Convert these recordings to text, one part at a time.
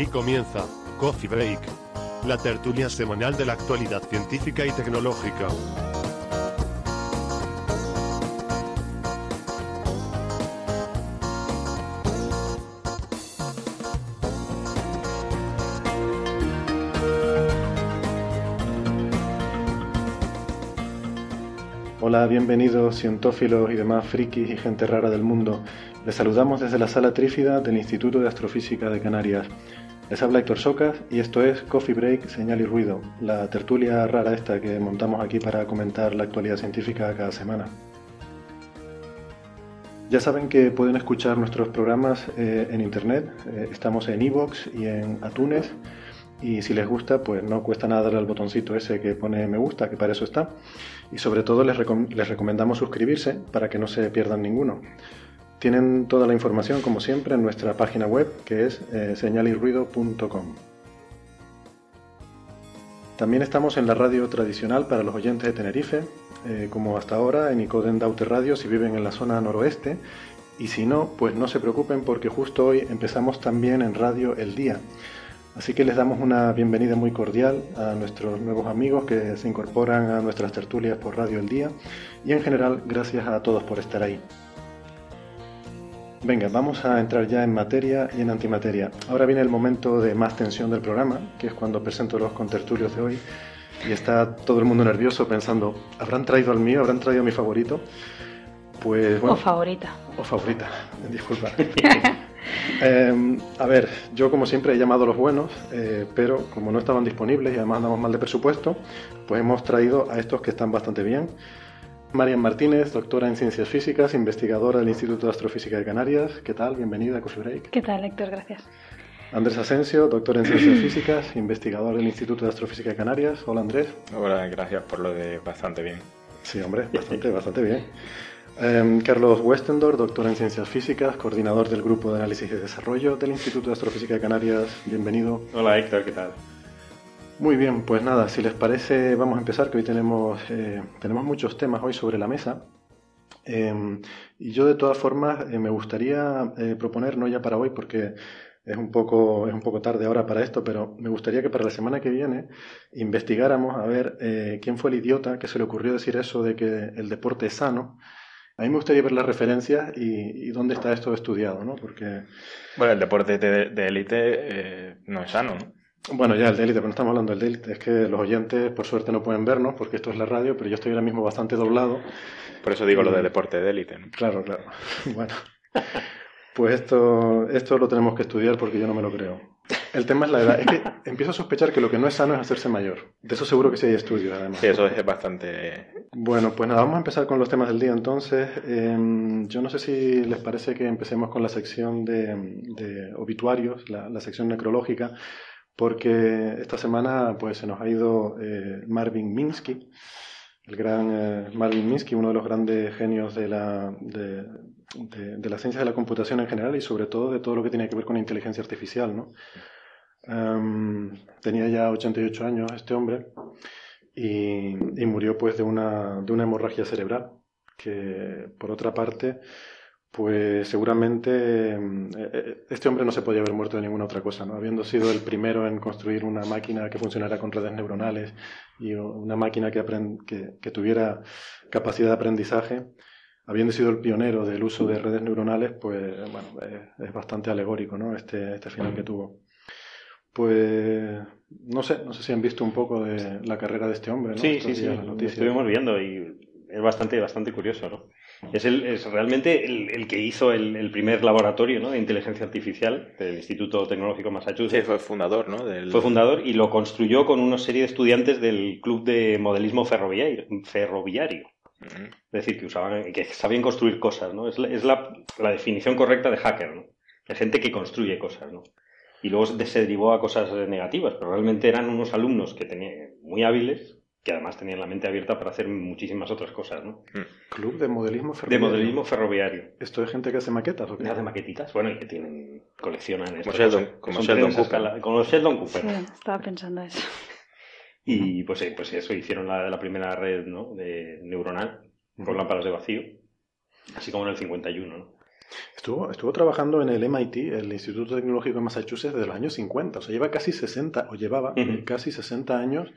Aquí comienza Coffee Break, la tertulia semanal de la actualidad científica y tecnológica. Hola, bienvenidos cientófilos y demás frikis y gente rara del mundo. Les saludamos desde la sala trífida del Instituto de Astrofísica de Canarias. Les habla Héctor Socas y esto es Coffee Break, Señal y Ruido, la tertulia rara esta que montamos aquí para comentar la actualidad científica cada semana. Ya saben que pueden escuchar nuestros programas eh, en internet, eh, estamos en iVoox y en Atunes y si les gusta pues no cuesta nada darle al botoncito ese que pone me gusta, que para eso está y sobre todo les, les recomendamos suscribirse para que no se pierdan ninguno. Tienen toda la información, como siempre, en nuestra página web, que es eh, señalirruido.com. También estamos en la radio tradicional para los oyentes de Tenerife, eh, como hasta ahora en Icoden Daute Radio si viven en la zona noroeste. Y si no, pues no se preocupen porque justo hoy empezamos también en Radio El Día. Así que les damos una bienvenida muy cordial a nuestros nuevos amigos que se incorporan a nuestras tertulias por Radio El Día y en general gracias a todos por estar ahí. Venga, vamos a entrar ya en materia y en antimateria. Ahora viene el momento de más tensión del programa, que es cuando presento los contertulios de hoy y está todo el mundo nervioso pensando, ¿habrán traído al mío? ¿Habrán traído a mi favorito? Pues bueno. O favorita. O favorita, disculpa. eh, a ver, yo como siempre he llamado a los buenos, eh, pero como no estaban disponibles y además andamos mal de presupuesto, pues hemos traído a estos que están bastante bien. Marian Martínez, doctora en Ciencias Físicas, investigadora del Instituto de Astrofísica de Canarias. ¿Qué tal? Bienvenida a Coffee Break. ¿Qué tal, Héctor? Gracias. Andrés Asensio, doctor en Ciencias Físicas, investigador del Instituto de Astrofísica de Canarias. Hola, Andrés. Hola, gracias por lo de bastante bien. Sí, hombre, bastante, bastante bien. Eh, Carlos Westendor, doctor en Ciencias Físicas, coordinador del Grupo de Análisis y Desarrollo del Instituto de Astrofísica de Canarias. Bienvenido. Hola, Héctor, ¿qué tal? Muy bien, pues nada, si les parece, vamos a empezar, que hoy tenemos, eh, tenemos muchos temas hoy sobre la mesa. Eh, y yo de todas formas eh, me gustaría eh, proponer, no ya para hoy, porque es un, poco, es un poco tarde ahora para esto, pero me gustaría que para la semana que viene investigáramos a ver eh, quién fue el idiota que se le ocurrió decir eso de que el deporte es sano. A mí me gustaría ver las referencias y, y dónde está esto estudiado, ¿no? Porque... Bueno, el deporte de élite eh, no es sano, ¿no? Bueno, ya el de élite, pero no estamos hablando del de élite. Es que los oyentes, por suerte, no pueden vernos porque esto es la radio, pero yo estoy ahora mismo bastante doblado. Por eso digo lo de deporte de élite. ¿no? Claro, claro. Bueno, pues esto, esto lo tenemos que estudiar porque yo no me lo creo. El tema es la edad. Es que empiezo a sospechar que lo que no es sano es hacerse mayor. De eso seguro que sí hay estudios, además. Sí, eso es bastante. Bueno, pues nada, vamos a empezar con los temas del día entonces. Eh, yo no sé si les parece que empecemos con la sección de, de obituarios, la, la sección necrológica porque esta semana pues se nos ha ido eh, Marvin Minsky, el gran eh, Marvin Minsky, uno de los grandes genios de la, de, de, la ciencia de la computación en general y sobre todo de todo lo que tiene que ver con inteligencia artificial. Um, tenía ya 88 años este hombre y, y murió pues de una, de una hemorragia cerebral que por otra parte pues seguramente este hombre no se podía haber muerto de ninguna otra cosa, ¿no? Habiendo sido el primero en construir una máquina que funcionara con redes neuronales y una máquina que, que, que tuviera capacidad de aprendizaje, habiendo sido el pionero del uso de redes neuronales, pues bueno, es, es bastante alegórico, ¿no? Este, este final que tuvo. Pues no sé, no sé si han visto un poco de la carrera de este hombre, ¿no? Sí, Estos sí, sí, lo estuvimos viendo y es bastante, bastante curioso, ¿no? Es, el, es realmente el, el que hizo el, el primer laboratorio ¿no? de inteligencia artificial del Instituto Tecnológico Massachusetts. Sí, fue fundador, ¿no? Del... Fue fundador y lo construyó con una serie de estudiantes del Club de Modelismo Ferroviario. ferroviario. Es decir, que usaban, que sabían construir cosas, ¿no? Es la, es la, la definición correcta de hacker, ¿no? De gente que construye cosas, ¿no? Y luego se se derivó a cosas negativas, pero realmente eran unos alumnos que tenían muy hábiles, que además tenían la mente abierta para hacer muchísimas otras cosas, ¿no? Club de modelismo De ferroviario. modelismo ferroviario. ¿Esto es gente que hace maquetas o qué? Hace maquetitas, bueno, y que tienen, coleccionan estas Sheldon- como Sheldon Cooper. escala- como los Sheldon Cooper. Sí, estaba pensando eso. Y pues, eh, pues eso, hicieron la, la primera red ¿no? de neuronal con lámparas de vacío, así como en el 51. ¿no? Estuvo, estuvo trabajando en el MIT, el Instituto Tecnológico de Massachusetts, desde los años 50. O sea, lleva casi 60, o llevaba casi 60 años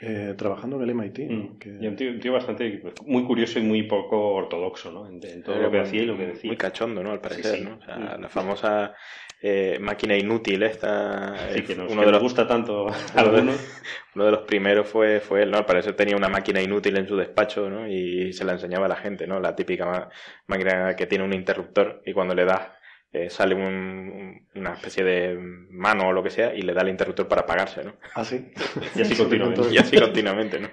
eh, trabajando en el MIT. ¿no? Mm. Que- Y un tío, un tío bastante, muy curioso y muy poco ortodoxo ¿no? en, en todo lo que muy- hacía y lo que decía. Muy cachondo, ¿no? Al parecer, sí. ¿no? O sea, Mm. la famosa eh, máquina inútil esta. Que nos, uno, que de nos los, gusta tanto a uno de- algunos. uno de los primeros fue, fue él, ¿no? Al parecer tenía una máquina inútil en su despacho, ¿no? Y se la enseñaba a la gente, ¿no? La típica máquina que tiene un interruptor y cuando le das eh, sale un- un- una especie de mano o lo que sea y le da el interruptor para apagarse, ¿no? Ah, sí. Y así continuamente. Y así continuamente, ¿no?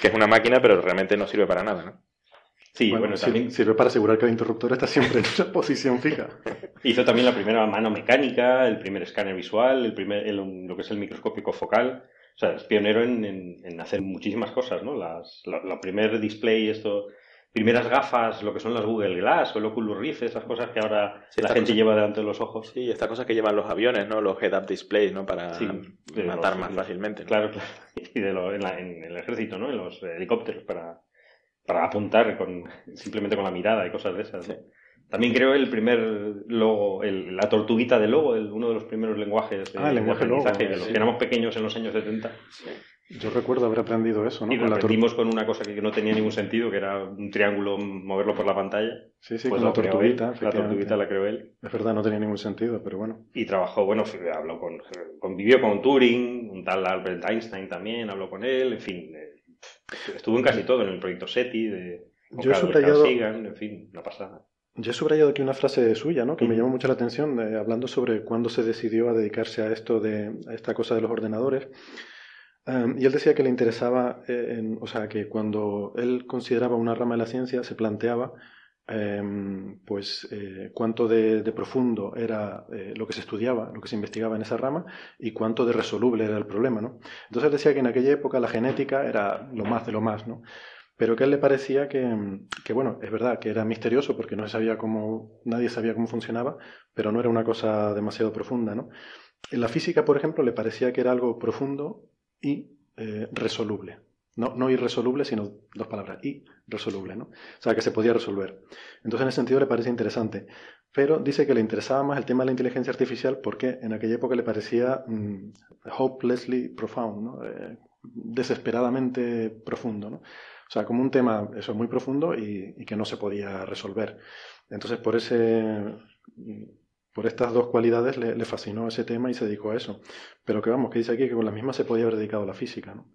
Que es una máquina, pero realmente no sirve para nada, ¿no? Sí, bueno, también sirve para asegurar que el interruptor está siempre en una posición fija. hizo también la primera mano mecánica, el primer escáner visual, el primer, el- lo que es el microscópico focal. O sea, es pionero en, en- en hacer muchísimas cosas, ¿no? Las, la, la primer display, esto, primeras gafas, lo que son las Google Glass o el Oculus Rift, esas cosas que ahora Sí, la gente lleva delante de los ojos. Sí, estas cosas que llevan los aviones, ¿no? Los head-up displays, ¿no? Para Sí, de matar los- más fácilmente. ¿no? Claro, claro. Y de lo- en, la- en el ejército, ¿no? En los helicópteros para, para apuntar con, simplemente con la mirada y cosas de esas. ¿no? Sí. También creo el primer logo, el- la tortuguita de logo, el- uno de los primeros lenguajes de, Ah, el de lenguaje logo, aprendizaje, de los que éramos pequeños en los años 70. Yo recuerdo haber aprendido eso, ¿no? y lo Con la aprendimos con una cosa que no tenía ningún sentido, que era un triángulo, moverlo por la pantalla. Sí, sí, Pues con la tortuguita. él, La tortuguita la creó él. Es verdad, no tenía ningún sentido, pero bueno. Y trabajó, bueno, habló con, convivió con Turing, un tal Albert Einstein también, habló con él, en fin, eh, estuvo en casi todo, en el proyecto SETI, de con Yo he subrayado- en fin, una pasada. Yo he subrayado aquí una frase suya, ¿no? Que me llamó mucho la atención, eh, hablando sobre cuándo se decidió a dedicarse a esto de a esta cosa de los ordenadores. Y él decía que le interesaba, eh, en- o sea, que cuando él consideraba una rama de la ciencia, se planteaba, em, pues, eh, cuánto de, profundo era eh, lo que se estudiaba, lo que se investigaba en esa rama, y cuánto de resoluble era el problema, ¿no? Entonces él decía que en aquella época la genética era lo más de lo más, ¿no? pero que a él le parecía que, que, bueno, es verdad que era misterioso porque no se sabía cómo, nadie sabía cómo funcionaba, pero no era una cosa demasiado profunda, ¿no? En la física, por ejemplo, le parecía que era algo profundo y eh, resoluble. No, no irresoluble, sino dos palabras, y resoluble, ¿no? O sea, que se podía resolver. Entonces, en ese sentido, le parece interesante. Pero dice que le interesaba más el tema de la inteligencia artificial porque en aquella época le parecía mm, hopelessly profound, ¿no? Eh, desesperadamente profundo, ¿no? O sea, como un tema, eso, muy profundo y, y que no se podía resolver. Entonces, por ese, por estas dos cualidades le, fascinó ese tema y se dedicó a eso. Pero que vamos, que dice aquí que con la misma se podía haber dedicado a la física, ¿no?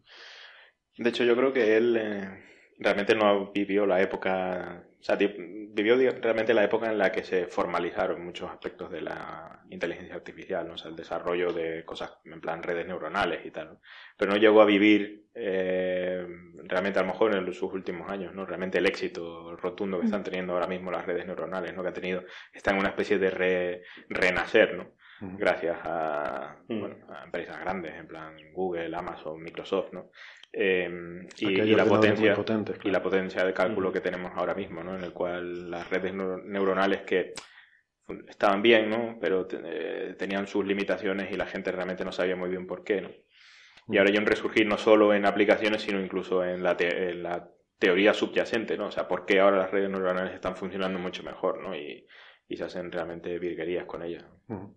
De hecho, yo creo que él eh, realmente no vivió la época, o sea, vivió realmente la época en la que se formalizaron muchos aspectos de la inteligencia artificial, ¿no? O sea, el desarrollo de cosas en plan redes neuronales y tal, ¿no? Pero no llegó a vivir eh, realmente a lo mejor en sus últimos años, ¿no? Realmente el éxito rotundo que están teniendo ahora mismo las redes neuronales, ¿no? Que han tenido, están en una especie de re- renacer, ¿no? Gracias a, Mm. bueno, a empresas grandes, en plan Google, Amazon, Microsoft, ¿no? Eh, y, y la potencia potentes, y claro. la potencia de cálculo Ujú. que tenemos ahora mismo, ¿no? En el cual las redes neu- neuronales que estaban bien, ¿no? Pero eh, tenían sus limitaciones y la gente realmente no sabía muy bien por qué, ¿no? Y ahora hay un resurgir no solo en aplicaciones, sino incluso en la, te- en la teoría subyacente, ¿no? O sea, por qué ahora las redes neuronales están funcionando mucho mejor, ¿no? Y, y se hacen realmente virguerías con ellas. Ujú.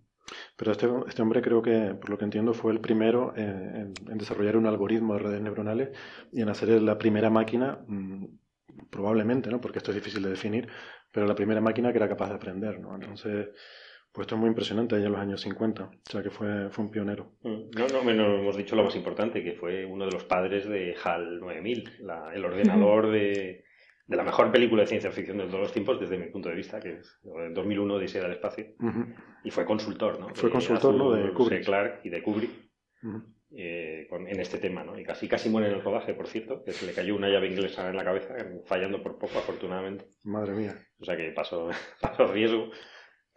Pero este, este hombre creo que, por lo que entiendo, fue el primero en, en- en desarrollar un algoritmo de redes neuronales y en hacer la primera máquina, mm, probablemente, ¿no? Porque esto es difícil de definir, pero la primera máquina que era capaz de aprender, ¿no? Entonces, pues esto es muy impresionante allá en los años 50, o sea que fue, fue un pionero. Mm, No, no, no hemos dicho lo más importante, que fue uno de los padres de HAL 9000, la- el ordenador de, de la mejor película de ciencia ficción de todos los tiempos desde mi punto de vista, que es en 2001 Odisea del espacio. Ujú. Y fue consultor, ¿no? Fue De consultor, ¿no? De Kubrick. C. Clarke y de Kubrick eh, con- en este tema, ¿no? Y casi casi muere en el rodaje, por cierto, que se le cayó una llave inglesa en la cabeza, fallando por poco, afortunadamente. Madre mía. O sea que pasó, pasó riesgo.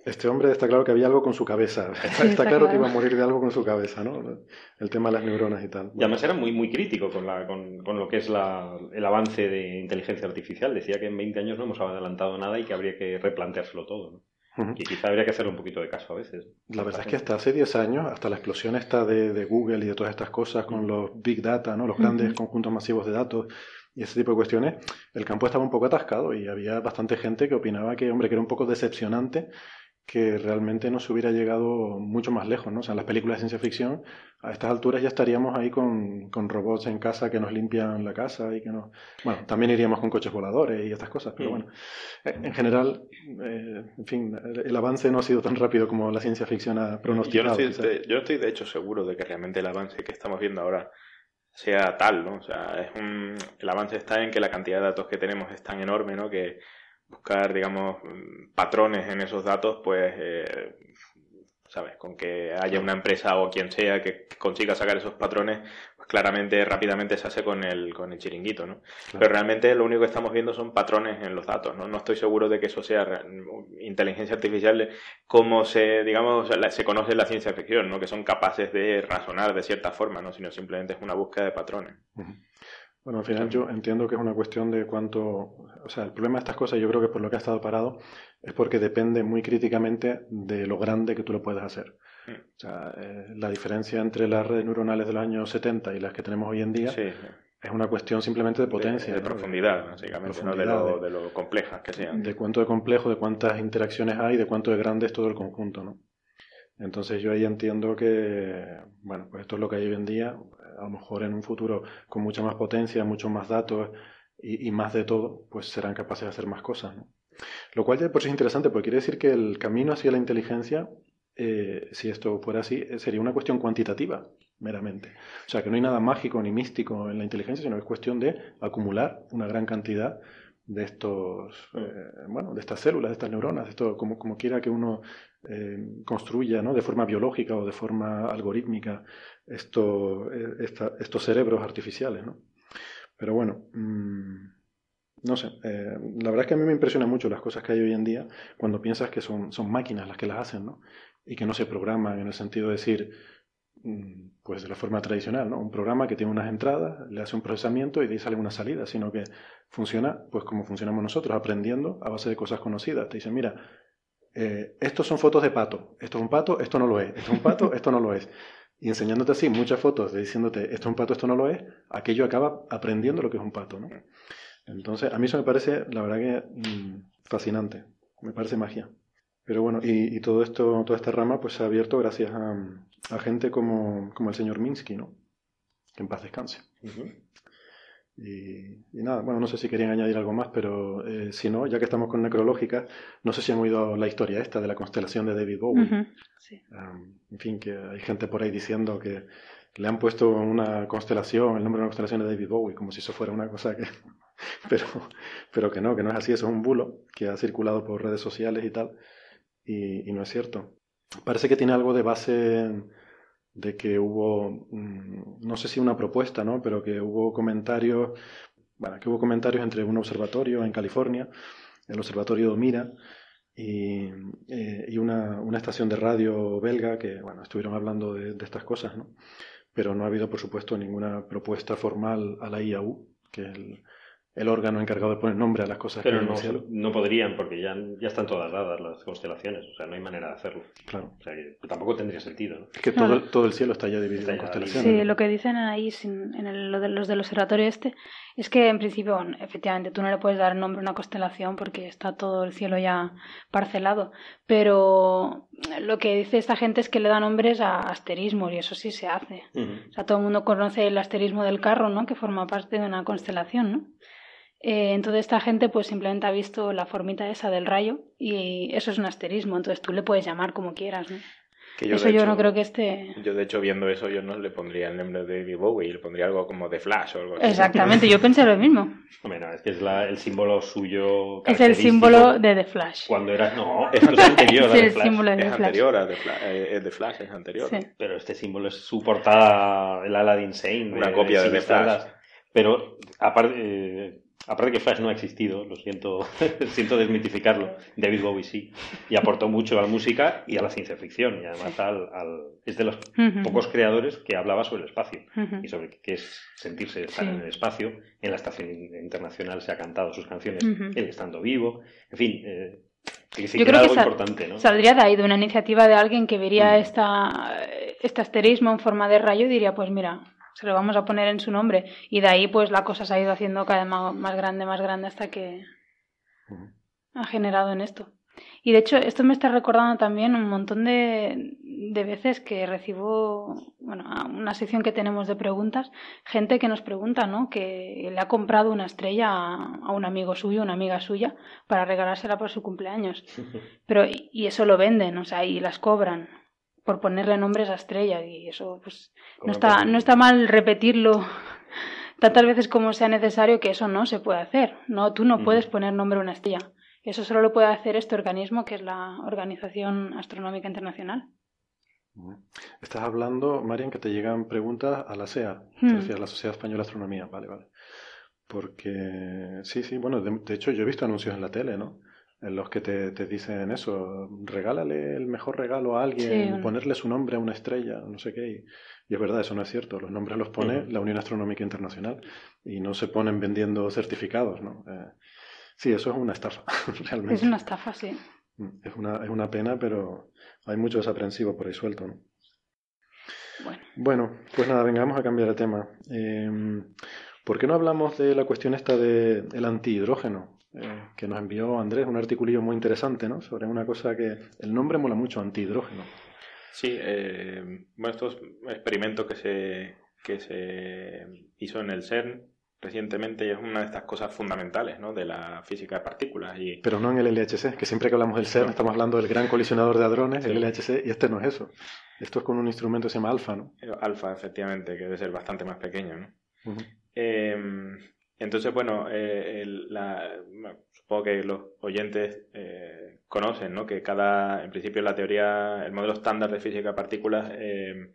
Este hombre está claro que había algo con su cabeza. Está, está claro que iba a morir de algo con su cabeza, ¿no? El tema de las neuronas y tal. Y además era muy, muy crítico con, la, con, con lo que es la, el avance de inteligencia artificial. Decía que en 20 años no hemos adelantado nada y que habría que replanteárselo todo, ¿no? Y quizá habría que hacerle un poquito de caso a veces. La verdad es que hasta hace 10 años, hasta la explosión esta de, de Google y de todas estas cosas con los big data, ¿no? los grandes conjuntos masivos de datos y ese tipo de cuestiones, el campo estaba un poco atascado y había bastante gente que opinaba que, hombre, que era un poco decepcionante que realmente no se hubiera llegado mucho más lejos, ¿no? O sea, en las películas de ciencia ficción, a estas alturas ya estaríamos ahí con, con robots en casa que nos limpian la casa y que nos... Bueno, también iríamos con coches voladores y estas cosas, pero Mm. bueno, eh, en general, eh, en fin, el, el avance no ha sido tan rápido como la ciencia ficción ha Yo no, pronosticado. estoy de, yo no estoy de hecho seguro de que realmente el avance que estamos viendo ahora sea tal, ¿no? O sea, es un, el avance está en que la cantidad de datos que tenemos es tan enorme, ¿no? Que buscar, digamos, patrones en esos datos, pues, eh, ¿sabes? Con que haya una empresa o quien sea que consiga sacar esos patrones, pues claramente, rápidamente se hace con el, con el chiringuito, ¿no? Claro. Pero realmente lo único que estamos viendo son patrones en los datos, ¿no? No estoy seguro de que eso sea inteligencia artificial de cómo se, digamos, se conoce en la ciencia ficción, ¿no? Que son capaces de razonar de cierta forma, ¿no? Sino simplemente es una búsqueda de patrones. Bueno, al final yo entiendo que es una cuestión de cuánto, o sea, el problema de estas cosas yo creo que por lo que ha estado parado es porque depende muy críticamente de lo grande que tú lo puedes hacer. Mm. O sea, eh, la diferencia entre las redes neuronales de los años 70 y las que tenemos hoy en día Sí, es una cuestión simplemente de potencia, de, de ¿no? profundidad, básicamente, ¿no? De lo, de lo complejas que sean. de cuánto de complejo, de cuántas interacciones hay, de cuánto de grande es todo el conjunto, ¿no? Entonces yo ahí entiendo que, bueno, pues esto es lo que hay hoy en día, a lo mejor en un futuro con mucha más potencia, muchos más datos y, más de todo, pues serán capaces de hacer más cosas, ¿no? Lo cual ya por sí es interesante, porque quiere decir que el camino hacia la inteligencia, eh, si esto fuera así, eh, sería una cuestión cuantitativa, meramente. O sea, que no hay nada mágico ni místico en la inteligencia, sino que es cuestión de acumular una gran cantidad de estos, eh, bueno, de estas células, de estas neuronas, de esto, como, como quiera que uno eh, construya, ¿no? De forma biológica o de forma algorítmica eh, estos cerebros artificiales, ¿no? Pero bueno, mm, no sé, eh, la verdad es que a mí me impresiona mucho las cosas que hay hoy en día cuando piensas que son, son máquinas las que las hacen, ¿no? Y que no se programan en el sentido de decir, mm, pues de la forma tradicional, ¿no? Un programa que tiene unas entradas, le hace un procesamiento y de ahí sale una salida, sino que funciona pues como funcionamos nosotros, aprendiendo a base de cosas conocidas. Te dicen, mira, eh, estos son fotos de pato, esto es un pato, esto no lo es, esto es un pato, esto no lo es. Y enseñándote así muchas fotos de diciéndote, esto es un pato, esto no lo es, aquello acaba aprendiendo lo que es un pato, ¿no? Entonces, a mí eso me parece, la verdad que mm, fascinante, me parece magia. Pero bueno, y, y todo esto, toda esta rama pues se ha abierto gracias a, a gente como, como el señor Minsky, ¿no? Que en paz descanse. Y, y nada, bueno, no sé si querían añadir algo más, pero eh, si no, ya que estamos con necrológica, no sé si han oído la historia esta de la constelación de David Bowie. Sí. Um, en fin, que hay gente por ahí diciendo que le han puesto una constelación, el nombre de una constelación de David Bowie, como si eso fuera una cosa que... pero, pero que no, que no es así, eso es un bulo que ha circulado por redes sociales y tal, y, y no es cierto. Parece que tiene algo de base de que hubo, mm, no sé si una propuesta, ¿no? Pero que hubo comentarios, bueno, que hubo comentarios entre un observatorio en California, el observatorio Mira, y, eh, y una, una estación de radio belga que, bueno, estuvieron hablando de, estas cosas, ¿no? Pero no ha habido, por supuesto, ninguna propuesta formal a la IAU, que el, el órgano encargado de poner nombre a las cosas que Pero en no, el cielo. no podrían porque ya, ya están todas dadas las constelaciones, o sea, no hay manera de hacerlo. Claro. O sea, que tampoco tendría sentido, ¿no? Es que Claro. todo, el- todo el cielo está ya dividido Está en ya constelaciones. Sí, ¿no? lo que dicen ahí sin- en el- lo de los del observatorio este es que en principio, bueno, efectivamente, tú no le puedes dar nombre a una constelación porque está todo el cielo ya parcelado, pero lo que dice esta gente es que le da nombres a asterismos y eso sí se hace. O sea, todo el mundo conoce el asterismo del carro, ¿no? Que forma parte de una constelación, ¿no? Eh, entonces esta gente pues simplemente ha visto la formita esa del rayo y eso es un asterismo, entonces tú le puedes llamar como quieras, ¿no? Que yo, eso de yo hecho- no creo que esté... Yo, de hecho, viendo eso, yo no le pondría el nombre de David Bowie, le pondría algo como The Flash o algo así. Exactamente, yo pensé lo mismo. Hombre, no, es que es la- el símbolo suyo. Es el símbolo de The Flash. Cuando era. No, esto es anterior a The el Flash. símbolo de Es The Flash. anterior a The Flash, eh, es The Flash, es anterior. Sí. Pero este símbolo es su portada, el Aladdin Sane. Una copia de The Ziggy Stardust. Pero aparte, eh, aparte que Flash no ha existido, lo siento, siento desmitificarlo. David Bowie sí. Y aportó mucho a la música y a la ciencia ficción. Y además al, al- es de los pocos creadores que hablaba sobre el espacio. Y sobre qué es sentirse estar Sí. en el espacio. En la estación internacional se ha cantado sus canciones, Ujú. él estando vivo. En fin, eh, que Yo que creo era que algo sal- importante, ¿no? Saldría de ahí, de una iniciativa de alguien que vería Mm. esta, este asterismo en forma de rayo y diría, pues mira, se lo vamos a poner en su nombre. Y de ahí pues la cosa se ha ido haciendo cada vez más, grande, más grande hasta que ha generado en esto. Y de hecho, esto me está recordando también un montón de, de veces que recibo, bueno, una sección que tenemos de preguntas, gente que nos pregunta, ¿no? Que le ha comprado una estrella a, un amigo suyo, una amiga suya, para regalársela por su cumpleaños. Pero, y eso lo venden, o sea, y las cobran por ponerle nombres a estrella, y eso, pues, no está, no está mal repetirlo tantas veces como sea necesario que eso no se puede hacer. No, tú no puedes poner nombre a una estrella. Eso solo lo puede hacer este organismo que es la Organización Astronómica Internacional. Estás hablando, Marian, que te llegan preguntas a la SEA, Hmm. decía, la Sociedad Española de Astronomía, vale, vale. Porque, sí, sí, bueno, de, de hecho yo he visto anuncios en la tele, ¿no? En los que te, te dicen eso, regálale el mejor regalo a alguien, Sí. ponerle su nombre a una estrella, no sé qué. Y, y es verdad, eso no es cierto, los nombres los pone la Unión Astronómica Internacional y no se ponen vendiendo certificados, ¿no? Eh, sí, eso es una estafa, realmente. Es una estafa, sí. Mm, Es una, es una pena, pero hay mucho desaprensivo por ahí suelto, ¿no? Bueno, Bueno, pues nada, venga, vamos a cambiar de tema. Eh, ¿por qué no hablamos de la cuestión esta del el antihidrógeno? Eh, que nos envió Andrés, un articulillo muy interesante, ¿no? Sobre una cosa que el nombre mola mucho, antihidrógeno. Sí, eh, bueno, estos experimentos que se, que se hizo en el CERN recientemente es una de estas cosas fundamentales ¿no? de la física de partículas. Y Pero no en el LHC, que siempre que hablamos del CERN No. estamos hablando del gran colisionador de hadrones, Sí. el LHC, y este no es eso. Esto es con un instrumento que se llama alfa, ¿no? alfa, efectivamente, que debe ser bastante más pequeño. ¿no? Eh, entonces, bueno, eh, el- la- supongo que los oyentes eh, conocen, ¿no? Que cada, en principio, la teoría, el modelo estándar de física de partículas eh,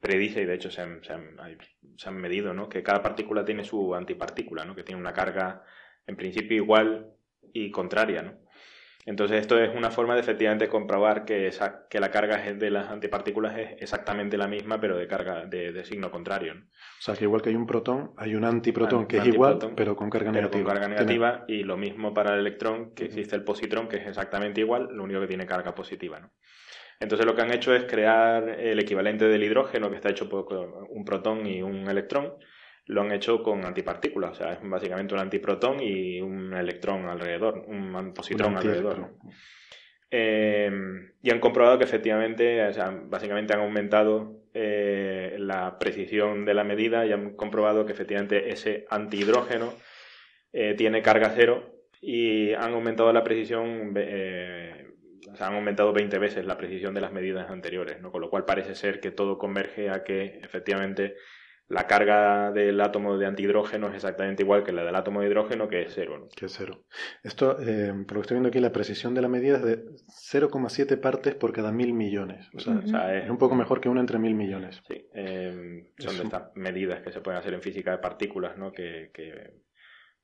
predice, y de hecho se han, se han- se han medido, ¿no? Que cada partícula tiene su antipartícula, ¿no? Que tiene una carga, en principio, igual y contraria, ¿no? Entonces esto es una forma de efectivamente comprobar que, esa, que la carga de las antipartículas es exactamente la misma, pero de carga de, de signo contrario. ¿no? O sea, que igual que hay un protón, hay un antiprotón que es igual, pero con carga pero con negativa. carga Tiene- negativa y lo mismo para el electrón, que existe el positrón, que es exactamente igual, lo único que tiene carga positiva. ¿no? Entonces lo que han hecho es crear el equivalente del hidrógeno, que está hecho por un protón y un electrón, lo han hecho con antipartículas, o sea, es básicamente un antiprotón y un electrón alrededor, un un positrón alrededor. Eh, y han comprobado que efectivamente, o sea, básicamente han aumentado eh, la precisión de la medida y han comprobado que efectivamente ese antihidrógeno eh, tiene carga cero y han aumentado la precisión, eh, o sea, han aumentado 20 veces la precisión de las medidas anteriores, ¿no? Con lo cual parece ser que todo converge a que efectivamente la carga del átomo de antihidrógeno es exactamente igual que la del átomo de hidrógeno, que es cero. ¿no? Que es cero. Esto, eh, por lo que estoy viendo aquí, la precisión de la medida es de 0,7 partes por cada mil millones. O sea, Ujú. O sea, es un poco mejor que una entre mil millones. Sí, eh, son Es de un- estas medidas que se pueden hacer en física de partículas, ¿no? Que, que,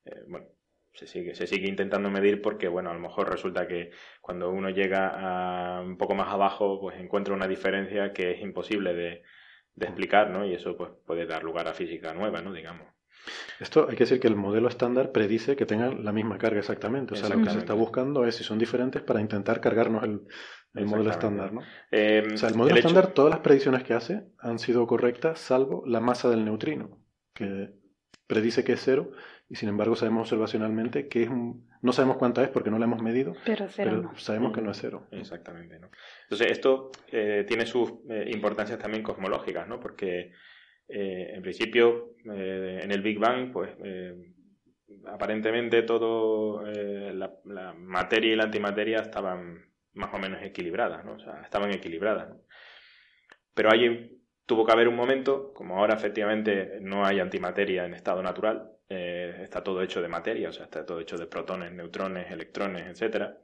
eh, bueno, se sigue, se sigue intentando medir porque, bueno, a lo mejor resulta que cuando uno llega a un poco más abajo, pues encuentra una diferencia que es imposible de, de explicar, ¿no? Y eso pues puede dar lugar a física nueva, ¿no? Digamos. Esto hay que decir que el modelo estándar predice que tengan la misma carga exactamente. O sea, lo que se está buscando es si son diferentes para intentar cargarnos el, el modelo estándar. ¿no? Eh, O sea, el modelo el hecho- estándar, todas las predicciones que hace han sido correctas, salvo la masa del neutrino, que predice que es cero, y sin embargo sabemos observacionalmente que es un... No sabemos cuánta es porque no la hemos medido, pero cero pero no. sabemos que no es cero. Exactamente, ¿no? Entonces, esto eh, tiene sus eh, importancias también cosmológicas, ¿no? Porque, eh, en principio, eh, en el Big Bang, pues, eh, aparentemente todo, eh, la, la materia y la antimateria estaban más o menos equilibradas, ¿no? O sea, estaban equilibradas, ¿no? pero hay, tuvo que haber un momento, como ahora efectivamente no hay antimateria en estado natural, eh, está todo hecho de materia, o sea, está todo hecho de protones, neutrones, electrones, etcétera.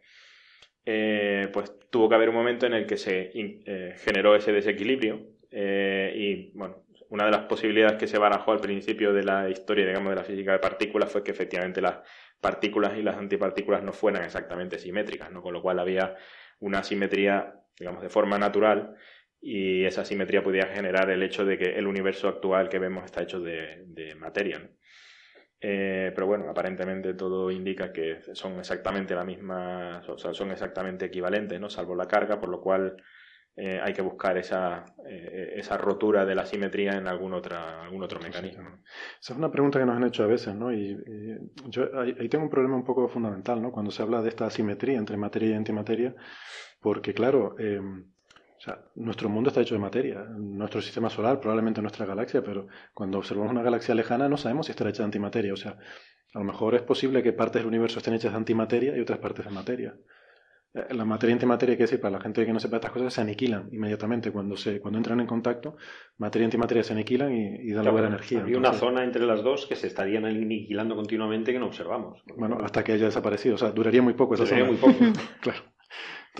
Eh, pues tuvo que haber un momento en el que se eh, generó ese desequilibrio y bueno, una de las posibilidades que se barajó al principio de la historia, digamos, de la física de partículas fue que efectivamente las partículas y las antipartículas no fueran exactamente simétricas, ¿no? Con lo cual había una simetría, digamos, de forma natural y esa simetría podía generar el hecho de que el universo actual que vemos está hecho de, materia. Eh, pero bueno, aparentemente todo indica que son exactamente la misma, o sea, son exactamente equivalentes, ¿no? Salvo la carga, por lo cual eh, hay que buscar esa, eh, esa rotura de la simetría en algún, otra, algún otro mecanismo. Esa es una pregunta que nos han hecho a veces, ¿no? Y, yo ahí, tengo un problema un poco fundamental, ¿no? Cuando se habla de esta asimetría entre materia y antimateria, porque claro, em, o sea, nuestro mundo está hecho de materia, nuestro sistema solar, probablemente nuestra galaxia, pero cuando observamos una galaxia lejana no sabemos si está hecha de antimateria, o sea, a lo mejor es posible que partes del universo estén hechas de antimateria y otras partes de materia. Eh, la materia y antimateria, que decir, para la gente que no sepa estas cosas, se aniquilan inmediatamente cuando, se, cuando entran en contacto. Materia y antimateria se aniquilan y, dan lugar a energía. Hay una zona entre las dos que se estarían aniquilando continuamente que no observamos. Bueno, hasta que haya desaparecido. O sea, duraría muy poco esa duraría muy poco. claro.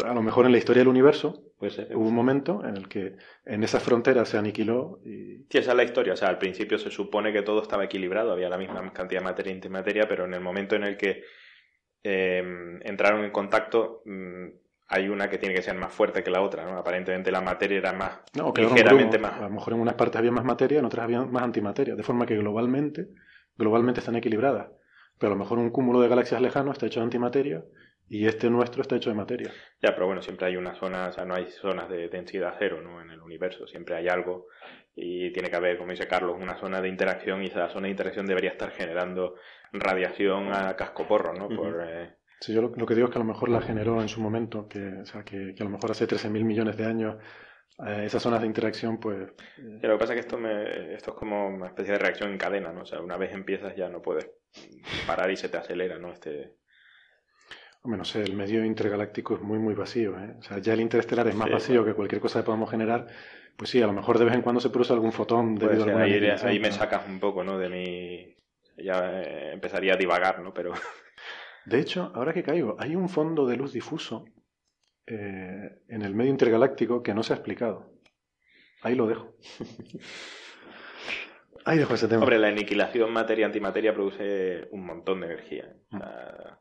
A lo mejor en la historia del universo pues, hubo un momento en el que en esa frontera se aniquiló. Y... Sí, esa es la historia. O sea, al principio se supone que todo estaba equilibrado, había la misma cantidad de materia y antimateria, pero en el momento en el que Em, entraron en contacto, mm, hay una que tiene que ser más fuerte que la otra, ¿no? Aparentemente la materia era más, no, ligeramente más. A lo mejor en unas partes había más materia, en otras había más antimateria, de forma que globalmente, globalmente están equilibradas. Pero a lo mejor un cúmulo de galaxias lejanos está hecho de antimateria y este nuestro está hecho de materia. Ya, pero bueno, siempre hay una zona, o sea, no hay zonas de densidad cero, ¿no? En el universo, siempre hay algo y tiene que haber, como dice Carlos, una zona de interacción y esa zona de interacción debería estar generando radiación a cascoporro, ¿no? Por, eh, Sí, yo lo, que digo es que a lo mejor la generó en su momento, que, o sea, que, a lo mejor hace 13.000 millones de años eh, esas zonas de interacción, pues... Eh, lo que pasa es que esto, me, esto es como una especie de reacción en cadena, ¿no? O sea, una vez empiezas ya no puedes parar y se te acelera, ¿no? Este... Hombre, no sé, el medio intergaláctico es muy, muy vacío, ¿eh? O sea, ya el interestelar es más vacío que cualquier cosa que podamos generar pues sí, a lo mejor de vez en cuando se produce algún fotón debido a alguna ahí, ahí me sacas un poco, ¿no? De mi... Ya eh, empezaría a divagar, ¿no? Pero... De hecho, ahora que caigo, hay un fondo de luz difuso eh, en el medio intergaláctico que no se ha explicado. Ahí lo dejo. Ahí dejo ese tema. Hombre, la aniquilación materia-antimateria produce un montón de energía. O sea,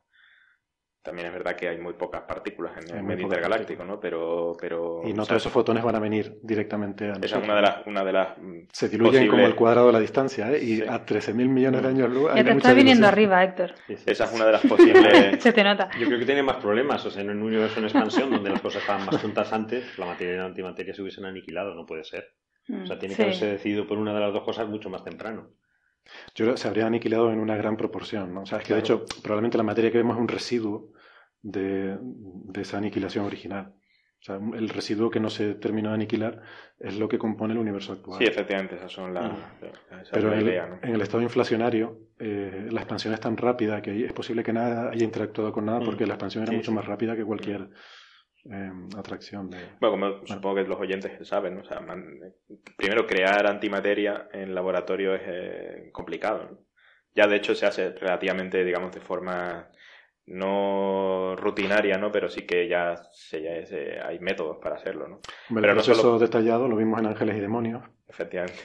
también es verdad que hay muy pocas partículas en el medio intergaláctico, ¿no? Pero, pero y no todos esos fotones van a venir directamente a esa es una de las, una de las mm, se diluyen como el cuadrado de la distancia, ¿eh? Y a 13.000 millones de años luz. Ya te está viniendo arriba, Héctor. esa es una de las posibles. se te nota. Yo creo que tiene más problemas, o sea, en un universo en expansión donde las cosas estaban más juntas antes, la materia y la antimateria se hubiesen aniquilado, no puede ser. o sea, tiene que haberse decidido por una de las dos cosas mucho más temprano. Yo creo que se habría aniquilado en una gran proporción, ¿no? O sea, es que de hecho, probablemente la materia que vemos es un residuo de, esa aniquilación original. O sea, el residuo que no se terminó de aniquilar es lo que compone el universo actual. Sí, efectivamente, esas son las. Pero en, el estado inflacionario, eh, la expansión es tan rápida que es posible que nada haya interactuado con nada mm. porque la expansión era mucho más rápida que cualquier em, atracción. De... Bueno, como supongo que los oyentes saben, o sea, primero crear antimateria en laboratorio es eh, complicado. Ya de hecho se hace relativamente, digamos, de forma no rutinaria, ¿no? Pero sí que ya, se, hay métodos para hacerlo, ¿no? Pero el proceso detallado lo vimos en Ángeles y Demonios. Efectivamente.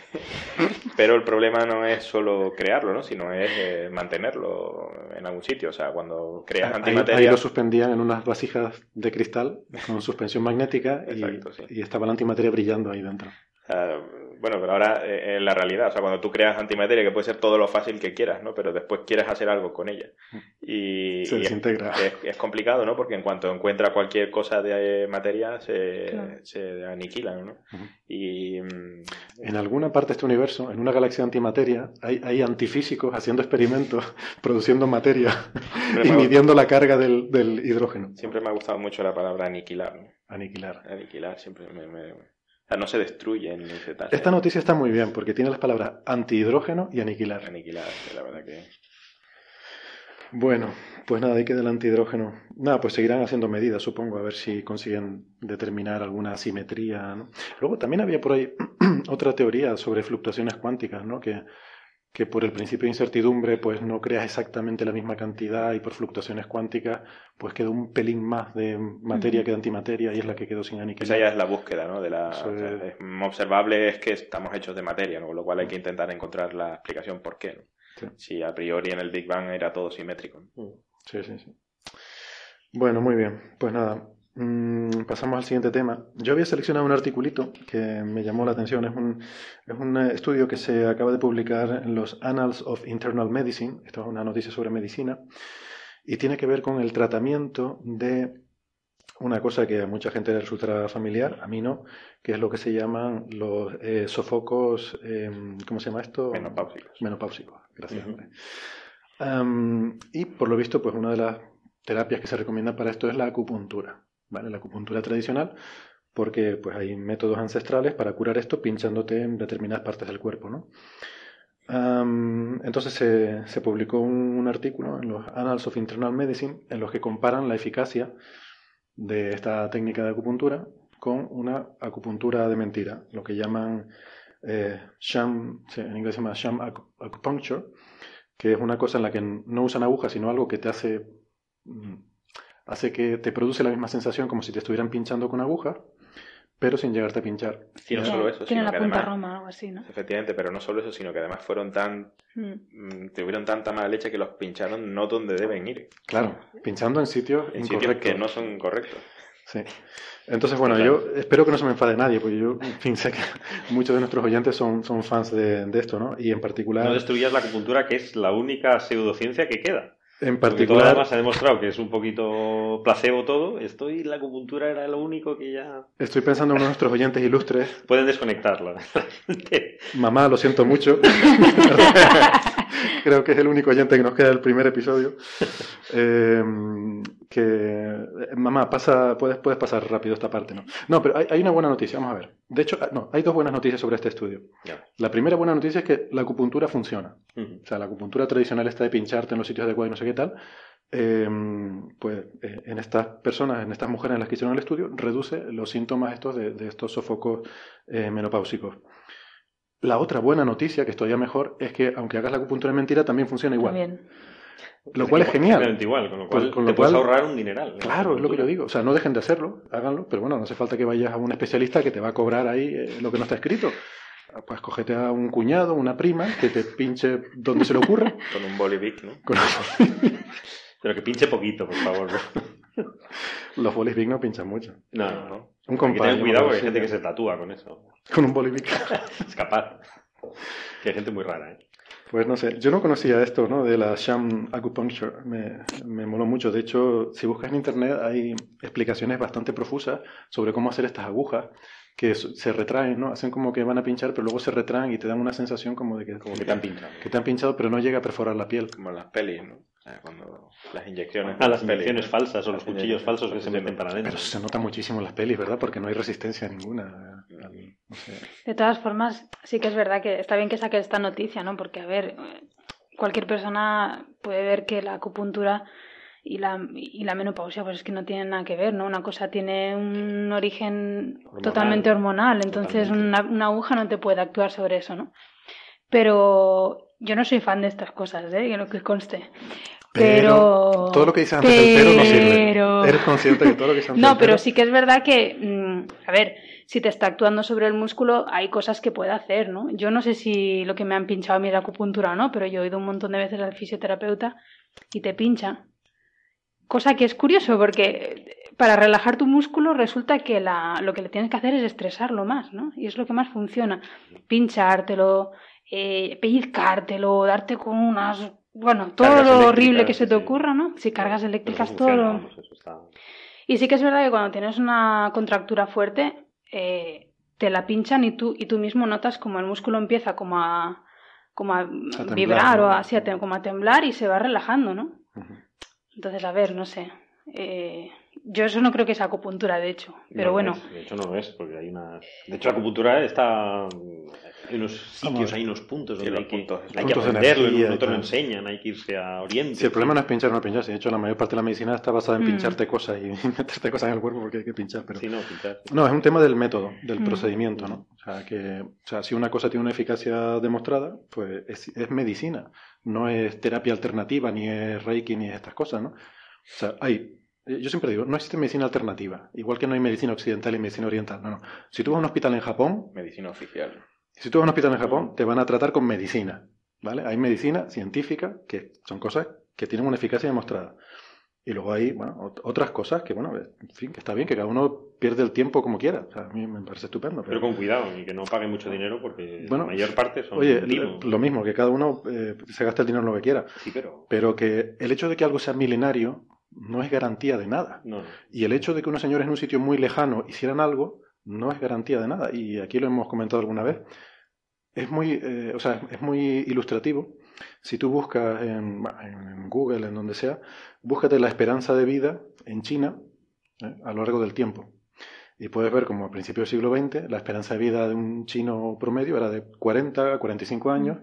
Pero el problema no es solo crearlo, ¿no? Sino es eh, mantenerlo en algún sitio. O sea, cuando creas antimateria... Ahí, lo suspendían en unas vasijas de cristal con suspensión magnética y, y estaba la antimateria brillando ahí dentro. Bueno, pero ahora eh, en la realidad, o sea, cuando tú creas antimateria, que puede ser todo lo fácil que quieras, ¿no? Pero después quieres hacer algo con ella. Mm. Y, se desintegra. Es, complicado, ¿no? Porque en cuanto encuentra cualquier cosa de materia, se, se aniquila, ¿no? Y. Mm, en alguna parte de este universo, en una galaxia de antimateria, hay, hay antifísicos haciendo experimentos, produciendo materia y midiendo la carga del, del, hidrógeno. Siempre me ha gustado mucho la palabra aniquilar. Aniquilar. Aniquilar, siempre me sea, no se destruyen. Esta noticia está muy bien porque tiene las palabras antihidrógeno y aniquilar. Aniquilar, la verdad que. Bueno, pues nada, hay que del antihidrógeno. Nada, pues seguirán haciendo medidas, supongo, a ver si consiguen determinar alguna asimetría. ¿no? Luego también había por ahí otra teoría sobre fluctuaciones cuánticas, ¿no? Que, que por el principio de incertidumbre pues no creas exactamente la misma cantidad y por fluctuaciones cuánticas pues quedó un pelín más de materia que de antimateria y es la que quedó sin aniquilar. Esa ya es la búsqueda, ¿no? De la, Eso o sea, es- es observable es que estamos hechos de materia, ¿no? Con lo cual hay que intentar encontrar la explicación por qué, ¿no? Sí. Si a priori en el Big Bang era todo simétrico. Sí, sí, sí. Bueno, muy bien. Pues nada, mm, pasamos al siguiente tema. Yo había seleccionado un articulito que me llamó la atención. Es un, es un eh, estudio que se acaba de publicar en los Annals of Internal Medicine. Esto es una noticia sobre medicina. Y tiene que ver con el tratamiento de una cosa que a mucha gente le resultará familiar, a mí no, que es lo que se llaman los eh, sofocos, eh, ¿cómo se llama esto? Menopáusicos. Menopáusicos, gracias. Y por lo visto, pues una de las terapias que se recomienda para esto es la acupuntura, ¿vale? La acupuntura tradicional, porque pues hay métodos ancestrales para curar esto pinchándote en determinadas partes del cuerpo, ¿no? Entonces se, se publicó un, artículo en los Annals of Internal Medicine en los que comparan la eficacia de esta técnica de acupuntura con una acupuntura de mentira, lo que llaman eh, sham, en inglés se llama sham acu- acupuncture, que es una cosa en la que no usan agujas, sino algo que te hace, mm, hace que te produce la misma sensación como si te estuvieran pinchando con aguja, pero sin llegarte a pinchar. Y no solo eso, Tiene sino la que punta además, roma o algo así, ¿no? efectivamente, pero no solo eso, sino que además fueron tan, Mm. mm, tuvieron tanta mala leche que los pincharon no donde deben ir, Claro, pinchando en sitios en sitios que no son correctos. Sí. Entonces, bueno, yo espero que no se me enfade nadie, porque yo, en fin, sé que muchos de nuestros oyentes son, son fans de, de esto, ¿no? Y en particular, No destruyas la acupuntura, que es la única pseudociencia que queda. En particular, demás se ha demostrado que es un poquito placebo todo. Esto y la acupuntura era lo único que ya... estoy pensando en uno de nuestros oyentes ilustres. Pueden desconectarla. Mamá, lo siento mucho. Creo que es el único oyente que nos queda del primer episodio. Eh, que eh, mamá, pasa, puedes, puedes pasar rápido esta parte, ¿no? No, pero hay, hay una buena noticia, vamos a ver. De hecho, ah, no, hay dos buenas noticias sobre este estudio. La primera buena noticia es que la acupuntura funciona. O sea, la acupuntura tradicional está de pincharte en los sitios adecuados y no sé qué tal. eh, pues eh, en estas personas, en estas mujeres en las que hicieron el estudio, reduce los síntomas estos de, de estos sofocos menopáusicos. La otra buena noticia, que es todavía mejor, es que aunque hagas la acupuntura en mentira, también funciona igual. También. Lo cual es genial. Igual, con lo cual Pues, con te lo puedes cual- ahorrar un dineral. Claro, es lo que yo digo. O sea, no dejen de hacerlo, háganlo, pero bueno, no hace falta que vayas a un especialista que te va a cobrar ahí eh, lo que no está escrito. Pues cógete a un cuñado, una prima, que te pinche donde se le ocurra. Con un bolivic, ¿no? Con Pero que pinche poquito, por favor. Los bolis big no pinchan mucho. No, no, no. Un compadre. tener cuidado porque hay gente que se tatúa con eso. Con un bolivic. Es capaz. Que hay gente muy rara, ¿eh? Pues no sé, yo no conocía esto, ¿no? De la sham acupuncture. Me, me moló mucho. De hecho, si buscas en internet hay explicaciones bastante profusas sobre cómo hacer estas agujas que se retraen, ¿no? Hacen como que van a pinchar, pero luego se retraen y te dan una sensación como de que, Como que te han pinchado. que te han pinchado, pero no llega a perforar la piel. Como en las pelis, ¿no? O sea, cuando las inyecciones. Ah, de las pelis, inyecciones ¿no? falsas o los cuchillos falsos que se meten para adentro. Pero se nota muchísimo en las pelis, ¿verdad? Porque no hay resistencia ninguna. al- no sé. De todas formas, sí que es verdad que está bien que saque esta noticia, ¿no? Porque, a ver, cualquier persona puede ver que la acupuntura y la, y la menopausia, pues es que no tienen nada que ver, ¿no? Una cosa tiene un origen Hormonal. totalmente hormonal, entonces Totalmente. una, una aguja no te puede actuar sobre eso, ¿no? Pero yo no soy fan de estas cosas, ¿eh? Que lo que conste. Pero... todo lo que dices antes del pero no sirve. Pero- Eres consciente que todo lo que dices antes no, del pero pero- sí que es verdad que, mm, a ver, si te está actuando sobre el músculo, hay cosas que puede hacer, ¿no? Yo no sé si lo que me han pinchado a mí es acupuntura o no, pero yo he ido un montón de veces al fisioterapeuta y te pincha. Cosa que es curioso porque para relajar tu músculo resulta que la, lo que le tienes que hacer es estresarlo más, ¿no? Y es lo que más funciona. Pinchártelo, eh, pellizcártelo, darte con unas... Bueno, todo Cargas lo horrible que se te sí. ocurra, ¿no? Si cargas eléctricas, todo... está- Y sí que es verdad que cuando tienes una contractura fuerte, eh, te la pinchan y tú, y tú mismo notas como el músculo empieza como a, como a, vibrar ¿no? o así, a como a temblar y se va relajando, ¿no? Entonces, a ver, no sé. eh, Yo eso no creo que sea acupuntura, de hecho. Pero No bueno, es, de hecho, no lo es, porque hay una. De hecho, la acupuntura está. Hay unos sitios, hay unos puntos Sí, donde los hay que, puntos. hay que Puntos de aprenderlo, energía no y te lo enseñan, hay que irse a Oriente. Sí, el problema no es pinchar o no pinchar. sí, De hecho, la mayor parte de la medicina está basada en Mm. pincharte cosas y meterte cosas en el cuerpo porque hay que pinchar. Pero... Sí, no, pinchar. No, es un tema del método, del Mm. procedimiento, ¿no? O sea, que, o sea, si una cosa tiene una eficacia demostrada, pues es, es medicina, no es terapia alternativa, ni es reiki, ni es estas cosas, ¿no? O sea, hay, yo siempre digo, no existe medicina alternativa, igual que no hay medicina occidental y medicina oriental, no, no. Si tú vas a un hospital en Japón, Medicina oficial. si tú vas a un hospital en Japón, te van a tratar con medicina, ¿vale? Hay medicina científica, que son cosas que tienen una eficacia demostrada. Y luego hay, bueno, otras cosas que, bueno, en fin, que está bien, que cada uno pierde el tiempo como quiera. O sea, a mí me parece estupendo. Pero con cuidado y que no pague mucho dinero porque Bueno, la mayor parte son Oye, timos. lo mismo, que cada uno eh, se gaste el dinero en lo que quiera. Sí, pero. Pero que el hecho de que algo sea milenario no es garantía de nada. No. Y el hecho de que unos señores en un sitio muy lejano hicieran algo no es garantía de nada. Y aquí lo hemos comentado alguna vez. Es muy, eh, o sea, es muy ilustrativo. Si tú buscas en, en Google, en donde sea, búscate la esperanza de vida en China eh, a lo largo del tiempo. Y puedes ver como a principios del siglo XX la esperanza de vida de un chino promedio era de 40 a 45 años,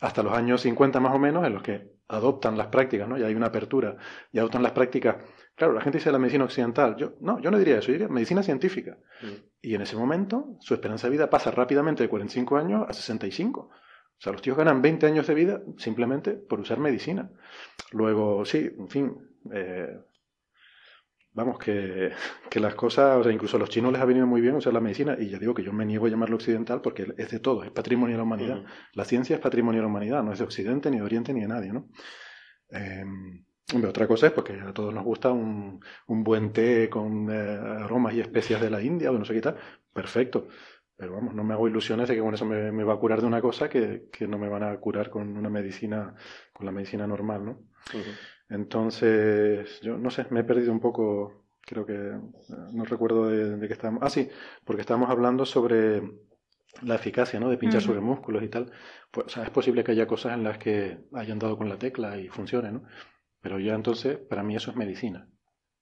hasta los años 50 más o menos, en los que adoptan las prácticas, ¿no? Y hay una apertura y adoptan las prácticas. Claro, la gente dice la medicina occidental. Yo, no, yo no diría eso, yo diría medicina científica. Mm. Y en ese momento su esperanza de vida pasa rápidamente de 45 años a 65. O sea, los tíos ganan 20 años de vida simplemente por usar medicina. Luego, sí, en fin, eh, vamos, que, que las cosas, o sea, incluso a los chinos les ha venido muy bien usar la medicina, y ya digo que yo me niego a llamarlo occidental porque es de todo, es patrimonio de la humanidad. La ciencia es patrimonio de la humanidad, no es de Occidente, ni de Oriente, ni de nadie, ¿no? Eh, hombre, otra cosa es porque a todos nos gusta un, un buen té con eh, aromas y especias de la India o de no sé qué tal. Perfecto. Pero vamos, no me hago ilusiones de que con eso me, me va a curar de una cosa que, que no me van a curar con una medicina, con la medicina normal, ¿no? Ujú. Entonces, yo no sé, me he perdido un poco, creo que eh, no recuerdo de, de qué estábamos. Ah, sí, porque estábamos hablando sobre la eficacia, ¿no? De pinchar sobre músculos y tal. Pues, o sea, es posible que haya cosas en las que hayan dado con la tecla y funcione, ¿no? Pero ya entonces, para mí eso es medicina.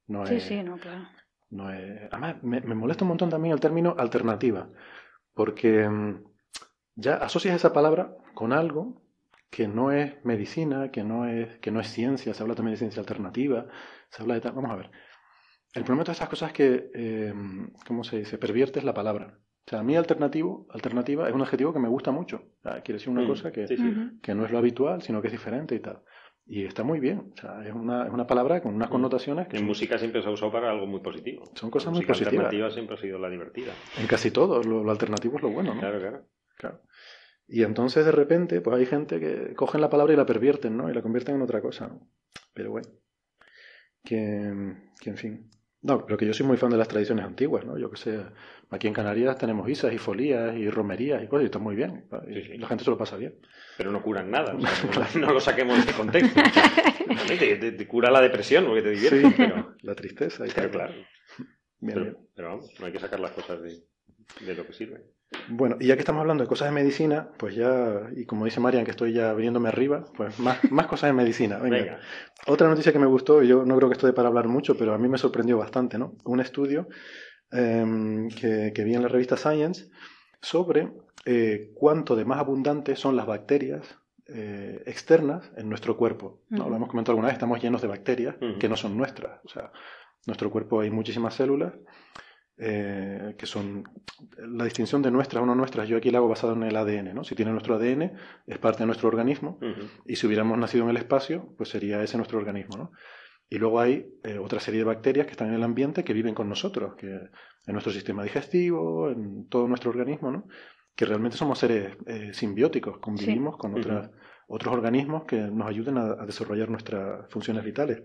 No sí, es, sí, no, claro. no es... Además, me, me molesta un montón también el término alternativa, porque mm, ya asocias esa palabra con algo que no es medicina, que no es, que no es ciencia, se habla también de ciencia alternativa, se habla de tal... Vamos a ver. El problema de todas estas cosas es que, eh, ¿cómo se dice? Perviertes la palabra. O sea, a mí alternativo, alternativa es un adjetivo que me gusta mucho. O sea, quiere decir una Mm, cosa que, sí, sí. Que no es lo habitual, sino que es diferente y tal. Y está muy bien. O sea, es una, es una palabra con unas connotaciones que En son, música siempre se ha usado para algo muy positivo. son cosas La muy positivas. alternativa siempre ha sido la divertida. En casi todo, lo, lo alternativo es lo bueno, ¿no? Claro, claro. Claro. Y entonces de repente, pues hay gente que cogen la palabra y la pervierten, ¿no? Y la convierten en otra cosa, ¿no? Pero bueno, que, que en fin. No, pero que yo soy muy fan de las tradiciones antiguas, ¿no? Yo que sé, aquí en Canarias tenemos isas y folías y romerías y cosas, y está muy bien. y Sí, sí. La gente se lo pasa bien. Pero no curan nada. o sea, no, no lo saquemos de contexto. Te, te- te cura la depresión porque te diviertes, Sí, pero, la tristeza y pero tal. claro. Bien, bien. Pero, pero vamos, no hay que sacar las cosas de, de lo que sirve. Bueno, y ya que estamos hablando de cosas de medicina, pues ya, y como dice Marian, que estoy ya viniéndome arriba, pues más, más cosas de medicina. Venga. Venga. Otra noticia que me gustó, y yo no creo que esto dé para hablar mucho, pero a mí me sorprendió bastante, ¿no? Un estudio em, que, que vi en la revista Science sobre eh, cuánto de más abundantes son las bacterias eh, externas en nuestro cuerpo. ¿no? Lo hemos comentado alguna vez, estamos llenos de bacterias que no son nuestras. O sea, en nuestro cuerpo hay muchísimas células eh, que son la distinción de nuestras o no nuestras. Yo aquí la hago basada en el ADN, ¿no? Si tiene nuestro ADN, es parte de nuestro organismo. Y si hubiéramos nacido en el espacio, pues sería ese nuestro organismo, ¿no? Y luego hay eh, otra serie de bacterias que están en el ambiente que viven con nosotros, que en nuestro sistema digestivo, en todo nuestro organismo, ¿no? Que realmente somos seres eh, simbióticos, convivimos con otras, otros organismos que nos ayuden a, a desarrollar nuestras funciones vitales.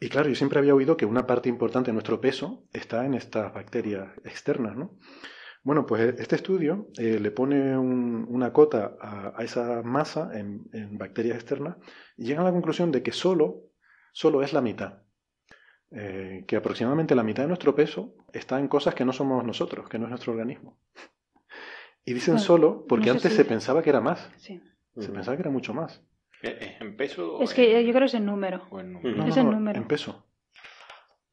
Y claro, yo siempre había oído que una parte importante de nuestro peso está en estas bacterias externas, ¿no? Bueno, pues este estudio eh, le pone un- una cota a, a esa masa en, en bacterias externas y llegan a la conclusión de que solo, solo es la mitad. Eh, que aproximadamente la mitad de nuestro peso está en cosas que no somos nosotros, que no es nuestro organismo. Y dicen Bueno, solo porque no sé antes si- se pensaba que era más. Sí. Se pensaba que era mucho más. ¿Es en peso? Es que en- yo creo que es en número. en. No, Es no, el no, número. En peso.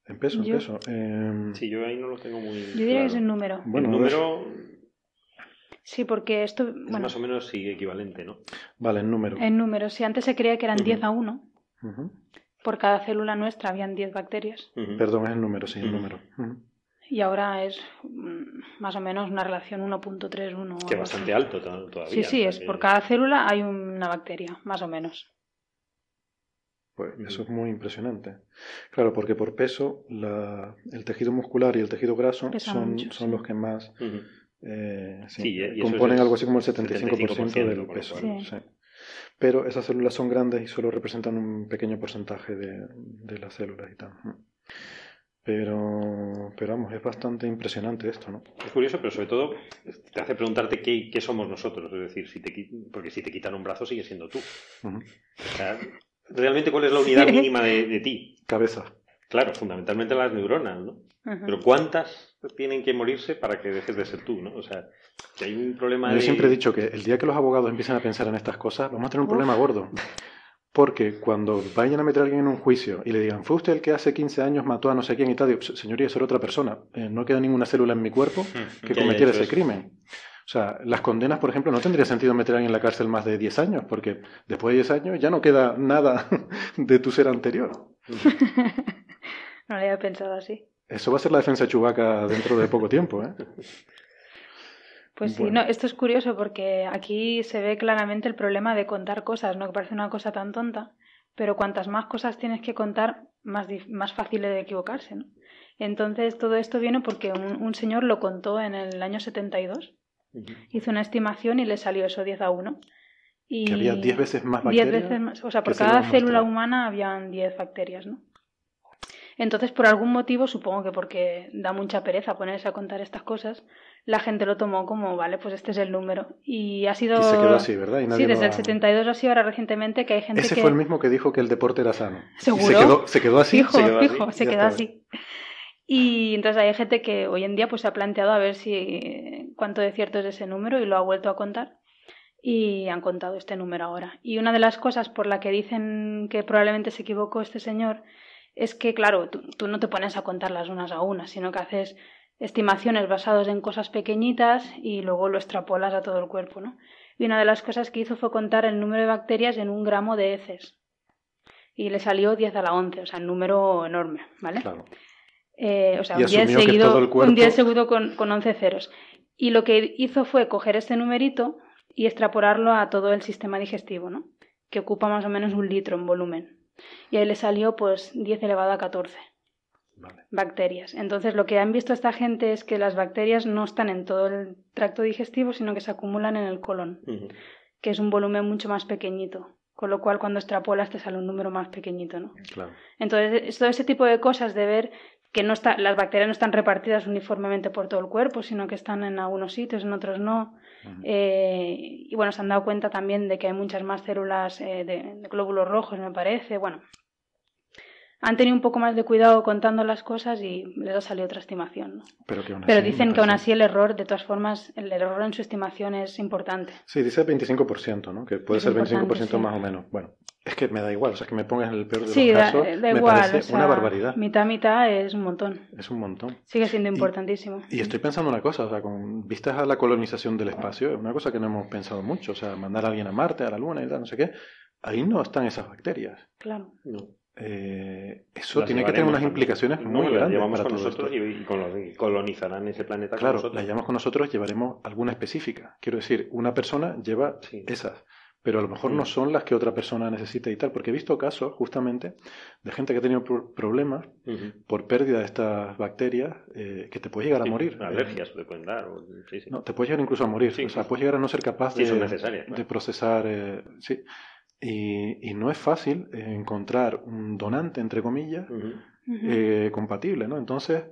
En peso, en peso. Em, Sí, yo ahí no lo tengo muy. Yo diría que es en número. Bueno, el número Sí, porque esto, es bueno, más o menos sí equivalente, ¿no? Vale, en número. en números, si antes se creía que eran Ujú. 10 a 1, Ujú. por cada célula nuestra habían 10 bacterias. Perdón, es en número, sí, en Ujú. número. Y ahora es mm, más o menos una relación 1.31. o Que bastante así. alto to- todavía. Sí, sí, es que- por cada célula hay una bacteria, más o menos. Pues eso es muy impresionante. Claro, porque por peso la- el tejido muscular y el tejido graso Pesan son, mucho, son sí. los que más eh, sí, Sí, y eso componen es algo así como el 75%, 75% del peso. Pero esas células son grandes y solo representan un pequeño porcentaje de, de las células y tal. Pero, pero vamos, es bastante impresionante esto, ¿no? Es curioso, pero sobre todo te hace preguntarte qué, qué somos nosotros. Es decir, si te, porque si te quitan un brazo, sigue siendo tú. Ujú. O sea, realmente, ¿cuál es la unidad mínima de, de ti? Cabeza. Claro, fundamentalmente las neuronas, ¿no? Pero ¿cuántas tienen que morirse para que dejes de ser tú, ¿no? O sea, que hay un problema Yo de... siempre he dicho que el día que los abogados empiecen a pensar en estas cosas, vamos a tener un Uf. problema gordo. Porque cuando vayan a meter a alguien en un juicio y le digan, fue usted el que hace 15 años mató a no sé quién y tal, digo, señoría, eso era otra persona. Eh, no queda ninguna célula en mi cuerpo que haya cometiera hecho ese crimen. O sea, las condenas, por ejemplo, no tendría sentido meter a alguien en la cárcel más de 10 años, porque después de 10 años ya no queda nada de tu ser anterior. No lo había pensado así. Eso va a ser la defensa de Chewbacca dentro de poco tiempo, ¿eh? Pues sí, Bueno. no, esto es curioso porque aquí se ve claramente el problema de contar cosas, ¿no? Que parece una cosa tan tonta, pero cuantas más cosas tienes que contar, más, más fácil es de equivocarse, ¿no? Entonces todo esto viene porque un, un señor lo contó en el año 72, Ujú. hizo una estimación y le salió eso 10 a 1. Y Que había 10 veces más 10 bacterias. veces más, o sea, por cada célula humana habían 10 bacterias, ¿no? Entonces, por algún motivo, supongo que porque da mucha pereza ponerse a contar estas cosas, la gente lo tomó como, vale, pues este es el número. Y ha sido... Y se quedó así, ¿verdad? Y nadie Sí, desde lo el ha- 72 así, ahora recientemente que hay gente Ese que... fue el mismo que dijo que el deporte era sano. Y ¿Seguro? se quedó, se quedó así. Fijo, se quedó así, fijo, se quedó así. Y entonces hay gente que hoy en día pues se ha planteado a ver si cuánto de cierto es ese número y lo ha vuelto a contar y han contado este número ahora. Y una de las cosas por la que dicen que probablemente se equivocó este señor es que, claro, tú, tú no te pones a contarlas unas a unas, sino que haces estimaciones basadas en cosas pequeñitas y luego lo extrapolas a todo el cuerpo, ¿no? Y una de las cosas que hizo fue contar el número de bacterias en un gramo de heces. Y le salió 10 a la 11, o sea, un número enorme, ¿vale? Claro. Eh, o sea, un 10 asumió que seguido, cuerpo- un 10 seguido con, con 11 ceros. Y lo que hizo fue coger este numerito y extrapolarlo a todo el sistema digestivo, ¿no? Que ocupa más o menos un litro en volumen. Y ahí le salió pues 10 elevado a 14 Vale. bacterias. Entonces lo que han visto esta gente es que las bacterias no están en todo el tracto digestivo, sino que se acumulan en el colon, que es un volumen mucho más pequeñito. Con lo cual cuando extrapolas te sale un número más pequeñito, ¿no? Claro. Entonces, es todo ese tipo de cosas de ver que no está, las bacterias no están repartidas uniformemente por todo el cuerpo, sino que están en algunos sitios, en otros no. Eh, y bueno, se han dado cuenta también de que hay muchas más células eh, de, de glóbulos rojos, me parece. Bueno, han tenido un poco más de cuidado contando las cosas y les ha salido otra estimación. ¿no? Pero, que aún Pero así dicen me que aún así el error, de todas formas, el error en su estimación es importante. Sí, dice 25%, ¿no? Que puede Es ser importante, 25% sí. más o menos. Bueno, es que me da igual, o sea, que me pongas en el peor de Sí, los da, casos, da me igual. parece o sea, una barbaridad. Mitad, mitad es un montón. Es un montón. Sigue siendo Y- importantísimo. Y estoy pensando una cosa, o sea, con vistas a la colonización del espacio, es una cosa que no hemos pensado mucho, o sea, mandar a alguien a Marte, a la Luna y tal, no sé qué, ahí no están esas bacterias. Claro. No. Eh, eso Las tiene que tener unas implicaciones No, muy las grandes llevamos para con todo nosotros esto. y, y con los que colonizarán ese planeta con Claro, nosotros. la llevamos con nosotros, llevaremos alguna específica. Quiero decir, una persona lleva Sí. esas, pero a lo mejor no Mm. son las que otra persona necesita y tal, porque he visto casos justamente de gente que ha tenido pro- problemas Ujú. por pérdida de estas bacterias eh, que te puede llegar a Sí, morir. Alergias te pueden dar. o- sí, sí. No, te puede llegar incluso a morir. Sí, o sea, sí. puedes llegar a no ser capaz Sí, de, de procesar. eh, sí. Y, y no es fácil eh, encontrar un donante, entre comillas, eh, compatible, ¿no? Entonces,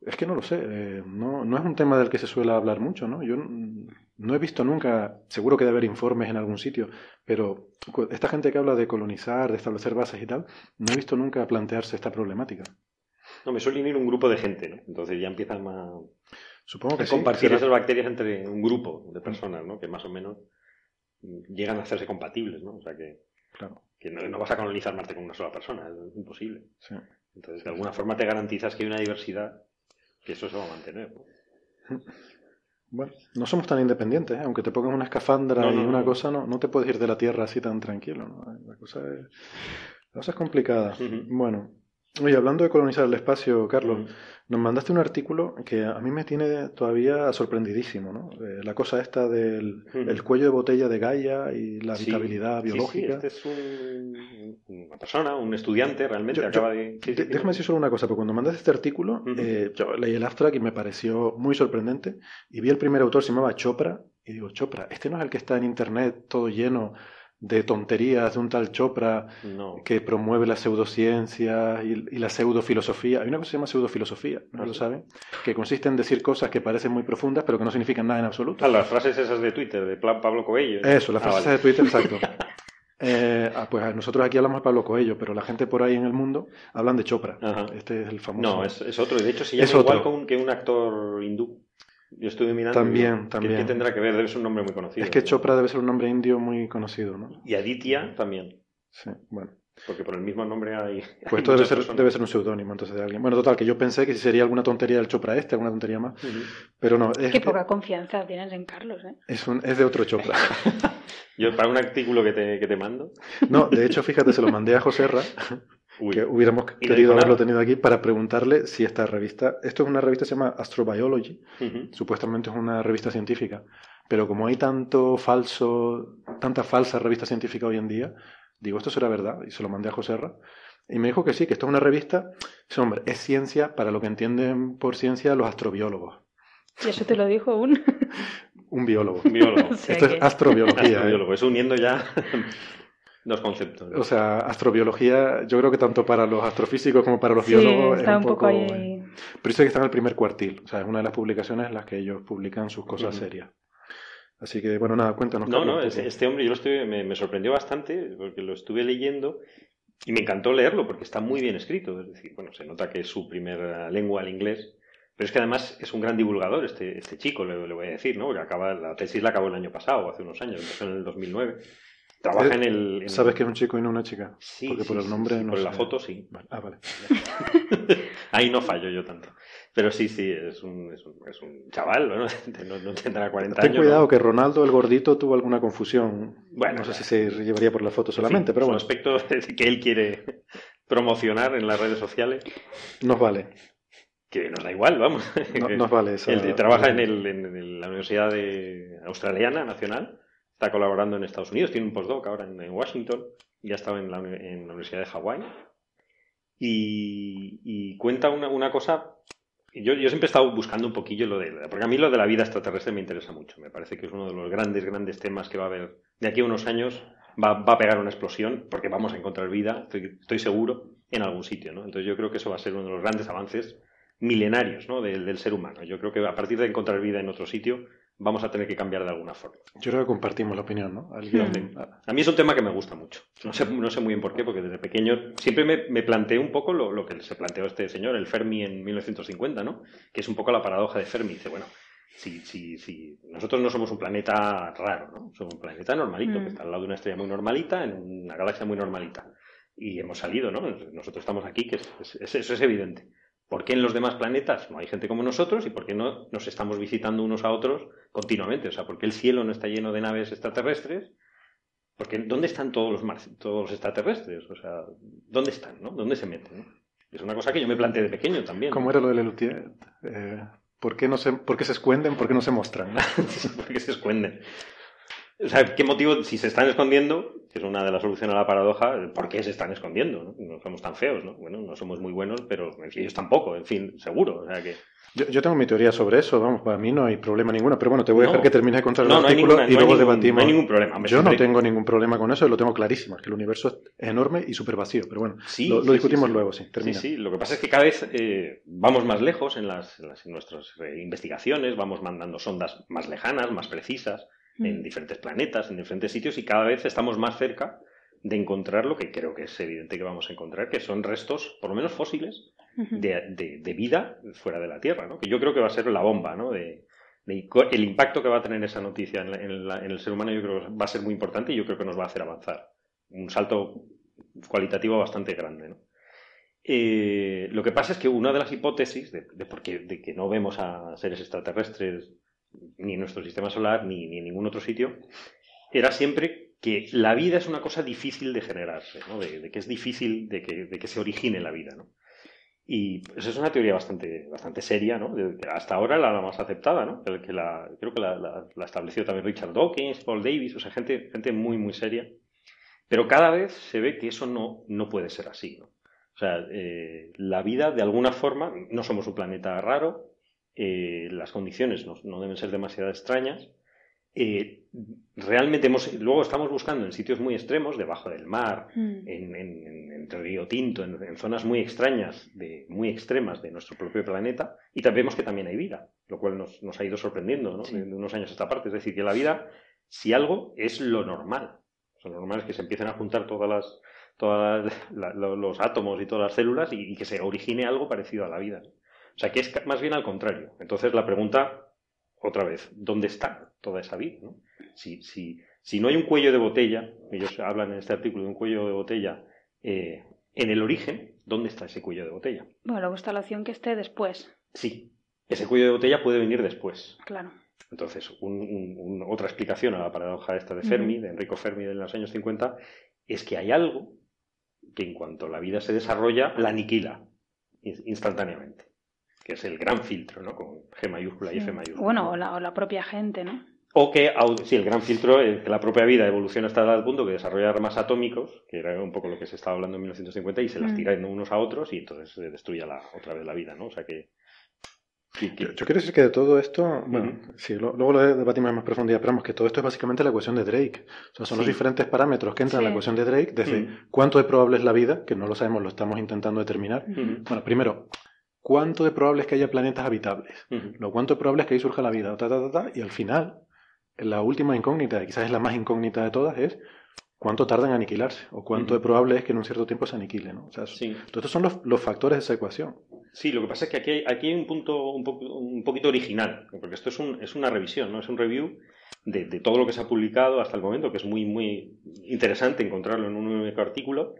es que no lo sé. eh, no, no es un tema del que se suele hablar mucho, ¿no? Yo no he visto nunca, seguro que debe haber informes en algún sitio, pero esta gente que habla de colonizar, de establecer bases y tal, no he visto nunca plantearse esta problemática. No, me suele unir un grupo de gente, ¿no? Entonces ya empiezan a, Supongo que a sí, compartir esas bacterias entre un grupo de personas, ¿no? Que más o menos llegan a hacerse compatibles, ¿no? O sea que, Claro, que no, no vas a colonizar Marte con una sola persona, es imposible. sí. Entonces, de alguna forma te garantizas que hay una diversidad, que eso se va a mantener. Bueno, no somos tan independientes, ¿eh? aunque te pongas una escafandra No, y no, una no. cosa, no, no te puedes ir de la Tierra así tan tranquilo. ¿no? La, cosa es, la cosa es complicada. Bueno, oye, hablando de colonizar el espacio, Carlos, Ujú. nos mandaste un artículo que a mí me tiene todavía sorprendidísimo, ¿no? Eh, la cosa esta del el cuello de botella de Gaia y la Sí, habitabilidad sí, sí, biológica. este es un- una persona, un estudiante realmente, Yo- acaba de... sí, sí, De- sí. déjame decir solo una cosa, porque cuando mandaste este artículo, eh, yo leí el abstract y me pareció muy sorprendente. Y vi el primer autor, se llamaba Chopra, y digo, Chopra, este no es el que está en internet todo lleno de tonterías de un tal Chopra No. que promueve la pseudociencia y, y la pseudofilosofía. Hay una cosa que se llama pseudofilosofía, ¿no Ah, lo sí. saben? Que consiste en decir cosas que parecen muy profundas, pero que no significan nada en absoluto. Ah, las frases esas de Twitter, de Pablo Coelho. Eso, la Ah, frase vale. de Twitter, exacto. Eh, ah, pues nosotros aquí hablamos de Pablo Coello, pero la gente por ahí en el mundo hablan de Chopra. Ajá. Este es el famoso. No, es, es otro. y De hecho, se llama Es igual que un, que un actor hindú. Yo estuve mirando. También, y digo, ¿qué- también. ¿Qué tendrá que ver? Debe ser un nombre muy conocido. Es que. Chopra debe ser un nombre indio muy conocido, ¿no? Y Aditya también. Sí, bueno. Porque por el mismo nombre hay. Pues esto debe ser, personas. debe ser un seudónimo entonces de alguien. Bueno, total, que yo pensé que si sería alguna tontería del Chopra este, alguna tontería más, pero no, es, Qué poca confianza tienes en Carlos, ¿eh? es, un- es de otro Chopra. Yo, para un artículo que te, que te mando. No, de hecho, fíjate, se lo mandé a José Ra, Uy, que hubiéramos querido haberlo tenido aquí para preguntarle si esta revista, esto es una revista que se llama Astrobiology, ujú. supuestamente es una revista científica, pero como hay tanto falso, tanta falsa revista científica hoy en día, digo, esto será verdad, y se lo mandé a José Ra, y me dijo que sí, que esto es una revista, dice, hombre, es ciencia para lo que entienden por ciencia los astrobiólogos, Y eso te lo dijo un... un biólogo. Un biólogo. O sea Esto que- es astrobiología. ¿eh? Astrobiólogo. Es uniendo ya dos conceptos. ¿no? O sea, astrobiología, yo creo que tanto para los astrofísicos como para los Sí, biólogos está es un poco ahí... Pero dice que está en el primer cuartil, o sea, es una de las publicaciones en las que ellos publican sus cosas serias. Así que, bueno, nada, cuéntanos. No, no, este, este hombre yo lo estuve, me, me sorprendió bastante porque lo estuve leyendo y me encantó leerlo porque está muy bien escrito. Es decir, bueno, se nota que es su primera lengua el inglés, pero es que además es un gran divulgador este, este chico, le, le voy a decir, ¿no? Porque acaba, la tesis la acabó el año pasado, hace unos años, empezó en el 2009. Trabaja Eh, en el... en- ¿Sabes que es un chico y no una chica? Sí, Porque por el nombre sí, no por la foto sí. Vale, Ah, vale. Ahí no fallo yo tanto. Pero sí, sí, es un, es un, es un chaval, ¿no? No, no tendrá 40 Ten años. cuidado ¿no? que Ronaldo el gordito tuvo alguna confusión. Bueno, no sé ya. si se llevaría por la foto solamente, En fin, pero bueno, aspectos que él quiere promocionar en las redes sociales, nos vale. que nos da igual, vamos. Nos vale esa- él trabaja en, el, en la Universidad de Australiana Nacional, está colaborando en Estados Unidos, tiene un postdoc ahora en, en Washington, y ha estado en la, en la Universidad de Hawái. Y, y cuenta una, una cosa. Yo, yo siempre he estado buscando un poquillo lo de. Porque a mí lo de la vida extraterrestre me interesa mucho. Me parece que es uno de los grandes, grandes temas que va a haber de aquí a unos años. Va, va a pegar una explosión porque vamos a encontrar vida, estoy, estoy seguro, en algún sitio. ¿no? Entonces yo creo que eso va a ser uno de los grandes avances milenarios ¿no? del, del ser humano. Yo creo que a partir de encontrar vida en otro sitio vamos a tener que cambiar de alguna forma. Yo creo que compartimos la opinión, ¿no? Hmm. A mí es un tema que me gusta mucho. No sé, no sé muy bien por qué, porque desde pequeño siempre me, me planteé un poco lo, lo que se planteó este señor, el Fermi, en 1950, ¿no? Que es un poco la paradoja de Fermi. Dice, bueno, si, si, si nosotros no somos un planeta raro, ¿no? Somos un planeta normalito, Mm. que está al lado de una estrella muy normalita, en una galaxia muy normalita. Y hemos salido, ¿no? Nosotros estamos aquí, que es- es- es- eso es evidente. ¿Por qué en los demás planetas no hay gente como nosotros y por qué no nos estamos visitando unos a otros continuamente? O sea, ¿por qué el cielo no está lleno de naves extraterrestres? Porque ¿dónde están todos los, mar- todos los extraterrestres? O sea, ¿dónde están? ¿no? ¿Dónde se meten? ¿no? Es una cosa que yo me planteé de pequeño también. ¿Cómo era lo de Lelutier? Eh, ¿por, qué no se, ¿Por qué se esconden? ¿Por qué no se muestran? no? ¿Por qué se esconden? O sea, ¿qué motivo, si se están escondiendo, que es una de las soluciones a la paradoja, ¿por qué se están escondiendo? ¿no? No somos tan feos, ¿no? Bueno, no somos muy buenos, pero ellos tampoco, en fin, seguro. O sea que... Yo, yo tengo mi teoría sobre eso, vamos, para mí no hay problema ninguno, pero bueno, te voy a No. dejar que termines de contar el No, no hay artículo ninguna- y no luego ningún- debatimos. no hay ningún problema. Yo no tengo ningún problema con eso, lo tengo clarísimo, es que el universo es enorme y súper vacío, pero bueno, Sí, lo, lo sí, discutimos sí. luego, sí, termina. Sí, sí, lo que pasa es que cada vez eh, vamos más lejos en, las, en las- en nuestras eh, investigaciones, vamos mandando sondas más lejanas, más precisas, en Mm. diferentes planetas, en diferentes sitios, y cada vez estamos más cerca de encontrar lo que creo que es evidente que vamos a encontrar, que son restos, por lo menos fósiles, de, de- de vida fuera de la Tierra, ¿no? que yo creo que va a ser la bomba, ¿no? de, el impacto que va a tener esa noticia en, la- en la- en el ser humano yo creo que va a ser muy importante y yo creo que nos va a hacer avanzar. Un salto cualitativo bastante grande. ¿no? Eh, lo que pasa es que una de las hipótesis de, de que no vemos a seres extraterrestres ni en nuestro sistema solar ni, en ningún otro sitio era siempre que la vida es una cosa difícil de generarse, ¿no? de, que es difícil de que, de que, se origine la vida. ¿no? Y eso pues, es una teoría bastante, bastante seria, ¿no? hasta ahora la, más aceptada, ¿no? que la, creo que la, la, estableció también Richard Dawkins, Paul Davis, o sea, gente, gente muy, muy seria. Pero cada vez se ve que eso no, no puede ser así. ¿no? O sea, eh, la vida, de alguna forma, no somos un planeta raro, eh, las condiciones no, no, deben ser demasiado extrañas. Eh, realmente hemos, luego estamos buscando en sitios muy extremos, debajo del mar, mm. en, en, entre Río Tinto, en, zonas muy extrañas, de, muy extremas de nuestro propio planeta, y vemos que también hay vida, lo cual nos, nos ha ido sorprendiendo ¿no? de, unos años a esta parte. Es decir, que la vida, si algo, es lo normal. Lo normal es que se empiecen a juntar todas las, todos los átomos y todas las células y, que se origine algo parecido a la vida. O sea, que es más bien al contrario. Entonces la pregunta, otra vez, ¿dónde está toda esa vida? ¿no? Si, si, si, no hay un cuello de botella, ellos hablan en este artículo de un cuello de botella eh, en el origen, ¿dónde está ese cuello de botella? Bueno, la constelación que esté después. Sí, ese cuello de botella puede venir después. Claro. Entonces, otra explicación a la paradoja esta de Fermi, de Enrico Fermi de los años 50, es que hay algo que en cuanto la vida se desarrolla, la aniquila instantáneamente. Que es el gran filtro, ¿no? Con G mayúscula y F mayúscula. Bueno, o, la, propia gente, ¿no? O que, sí, el gran filtro es que la propia vida evoluciona hasta tal punto que desarrolla armas atómicos, que era un poco lo que se estaba hablando en 1950, y se las mm. tira unos a otros y entonces se destruye la, otra vez la vida, ¿no? O sea que yo, quiero decir que de todo esto, bueno, sí, luego lo debatimos en más profundidad, pero vamos, que todo esto es básicamente la ecuación de Drake. O sea, son los diferentes parámetros que entran en la ecuación de Drake, desde cuánto de probable es la vida, que no lo sabemos, lo estamos intentando determinar. Bueno, primero, cuánto de probable es que haya planetas habitables, lo cuánto de probable es que ahí surja la vida, y al final, la última incógnita, quizás es la más incógnita de todas, es cuánto tarda en aniquilarse o cuánto de probable es que en un cierto tiempo se aniquile. ¿no? O sea, sí. estos son los, los, factores de esa ecuación. Sí, lo que pasa es que aquí hay, aquí hay un punto un, un, poquito original, porque esto es, un, es una revisión, no es un review de, de, todo lo que se ha publicado hasta el momento, que es muy, muy interesante encontrarlo en un único artículo.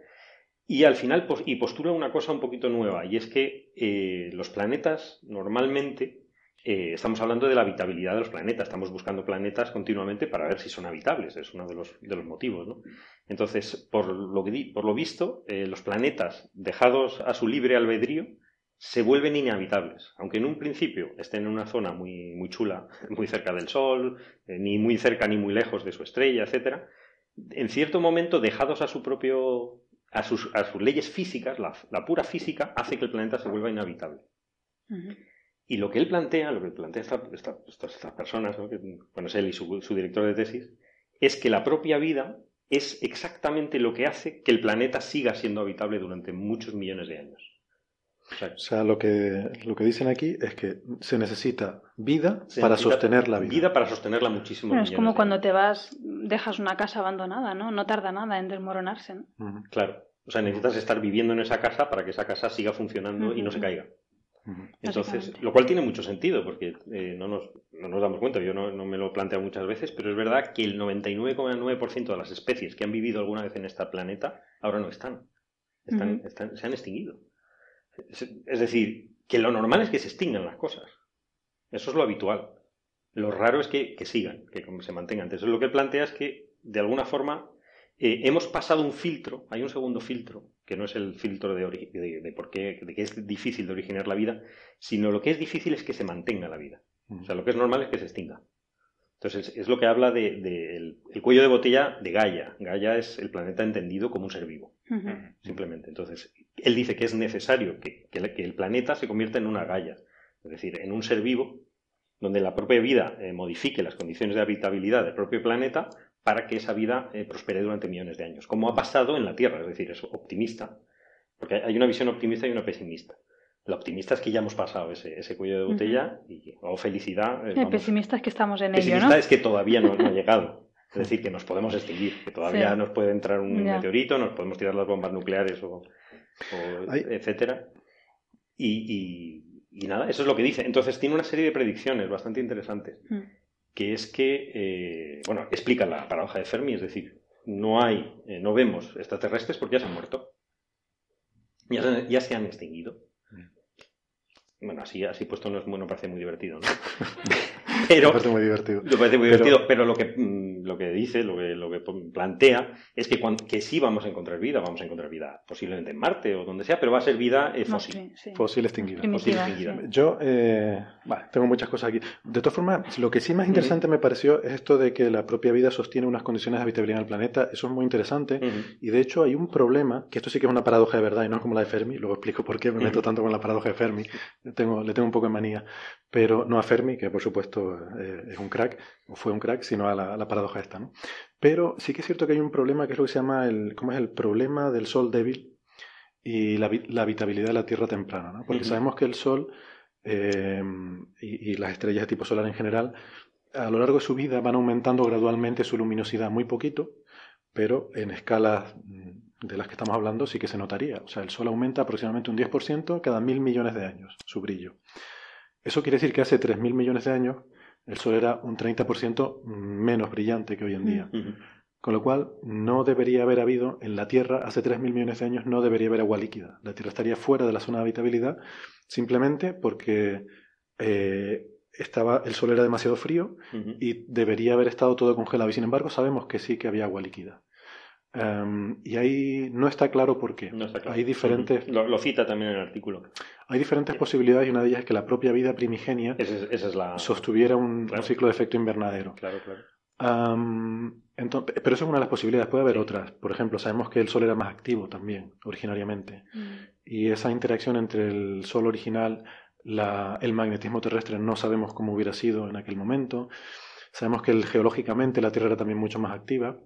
Y al final y postula una cosa un poquito nueva, y es que eh, los planetas normalmente eh, estamos hablando de la habitabilidad de los planetas, estamos buscando planetas continuamente para ver si son habitables, es uno de los, de los motivos. ¿no? Entonces, por lo, por lo visto, eh, los planetas dejados a su libre albedrío se vuelven inhabitables, aunque en un principio estén en una zona muy, muy chula, muy cerca del Sol, ni muy cerca ni muy lejos de su estrella, etc., en cierto momento, dejados a su propio a sus, a sus leyes físicas, la, la, pura física hace que el planeta se vuelva inhabitable. Y lo que él plantea, lo que plantea estas personas, ¿no? que, bueno, es él y su, director de tesis, es que la propia vida es exactamente lo que hace que el planeta siga siendo habitable durante muchos millones de años. O sea, lo, que, lo que dicen aquí es que se necesita vida para sostener la vida. Vida para sostenerla muchísimo. es como cuando te vas, dejas una casa abandonada, ¿no? No tarda nada en desmoronarse. ¿no? Claro. O sea, necesitas estar viviendo en esa casa para que esa casa siga funcionando y no se caiga. Entonces, lo cual tiene mucho sentido, porque eh, no, nos, no, nos, damos cuenta, yo no, no, me lo planteo muchas veces, pero es verdad que el 99,9% de las especies que han vivido alguna vez en este planeta ahora no están. Están, están se han extinguido. Es, decir, que lo normal es que se extingan las cosas. Eso es lo habitual. Lo raro es que, que sigan, que se mantengan. Entonces, lo que plantea es que, de alguna forma, eh, hemos pasado un filtro, hay un segundo filtro, que no es el filtro de, de, por qué, de que es difícil de originar la vida, sino lo que es difícil es que se mantenga la vida. O sea, lo que es normal es que se extinga. Entonces, es, lo que habla del de, el, cuello de botella de Gaia. Gaia es el planeta entendido como un ser vivo, simplemente. Entonces, él dice que es necesario que, el planeta se convierta en una Gaia, es decir, en un ser vivo donde la propia vida eh, modifique las condiciones de habitabilidad del propio planeta para que esa vida eh, prospere durante millones de años, como ha pasado en la Tierra, es decir, es optimista, porque hay una visión optimista y una pesimista. La optimista es que ya hemos pasado ese, ese cuello de botella y, o felicidad. El pesimista es que estamos en ello, pesimista es que todavía no, ha llegado. Es decir, que nos podemos extinguir, que todavía nos puede entrar un meteorito, nos podemos tirar las bombas nucleares o, etcétera. Y, y, nada, eso es lo que dice. Entonces tiene una serie de predicciones bastante interesantes. Mm que es que, eh, bueno, explica la paradoja de Fermi, es decir, no hay, eh, no vemos extraterrestres porque ya se han muerto. ya, se- ya se han extinguido. Bueno, así, así puesto no, es, no parece muy divertido, ¿no? Me Pero, parece muy divertido. me parece muy Pero- divertido, pero lo que, mm, lo que dice, lo que, lo que plantea, es que, cuan- que sí vamos a encontrar vida, vamos a encontrar vida posiblemente en Marte o donde sea, pero va a ser vida eh, fósil. sí. Fósil extinguido. Primitiva, fósil extinguida. sí. Yo, eh, vale, tengo muchas cosas aquí. De todas formas, lo que sí más interesante me pareció es esto de que la propia vida sostiene unas condiciones de habitabilidad en el planeta. Eso es muy interesante. Y de hecho hay un problema, que esto sí que es una paradoja de verdad y no es como la de Fermi, luego explico por qué me meto tanto con la paradoja de Fermi, tengo, le tengo un poco de manía, pero no a Fermi, que por supuesto eh, es un crack, o fue un crack, sino a la, a la paradoja esta, ¿no? Pero sí que es cierto que hay un problema que es lo que se llama el, ¿cómo es? el problema del Sol débil y la, habitabilidad de la Tierra temprana, ¿no? Porque sabemos que el Sol eh, y, y las estrellas de tipo solar en general, a lo largo de su vida van aumentando gradualmente su luminosidad muy poquito, pero en escalas mm, de las que estamos hablando sí que se notaría. O sea, el Sol aumenta aproximadamente un 10% cada mil millones de años, su brillo. Eso quiere decir que hace 3.000 millones de años el Sol era un 30% menos brillante que hoy en día. Con lo cual, no debería haber habido en la Tierra, hace 3.000 millones de años, no debería haber agua líquida. La Tierra estaría fuera de la zona de habitabilidad simplemente porque eh, estaba, el Sol era demasiado frío y debería haber estado todo congelado. Y sin embargo, sabemos que sí que había agua líquida. Em, y ahí no está claro por qué. No está claro. Hay diferentes. Lo, lo cita también en el artículo. hay diferentes posibilidades y una de ellas es que la propia vida primigenia Esa es, esa es la. sostuviera un, Claro. un ciclo de efecto invernadero. Claro, claro. Entonces, pero eso es una de las posibilidades. Puede haber otras. Por ejemplo, sabemos que el Sol era más activo también, originariamente. Mm. Y esa interacción entre el Sol original, la- el magnetismo terrestre, no sabemos cómo hubiera sido en aquel momento. Sabemos que el- geológicamente la Tierra era también mucho más activa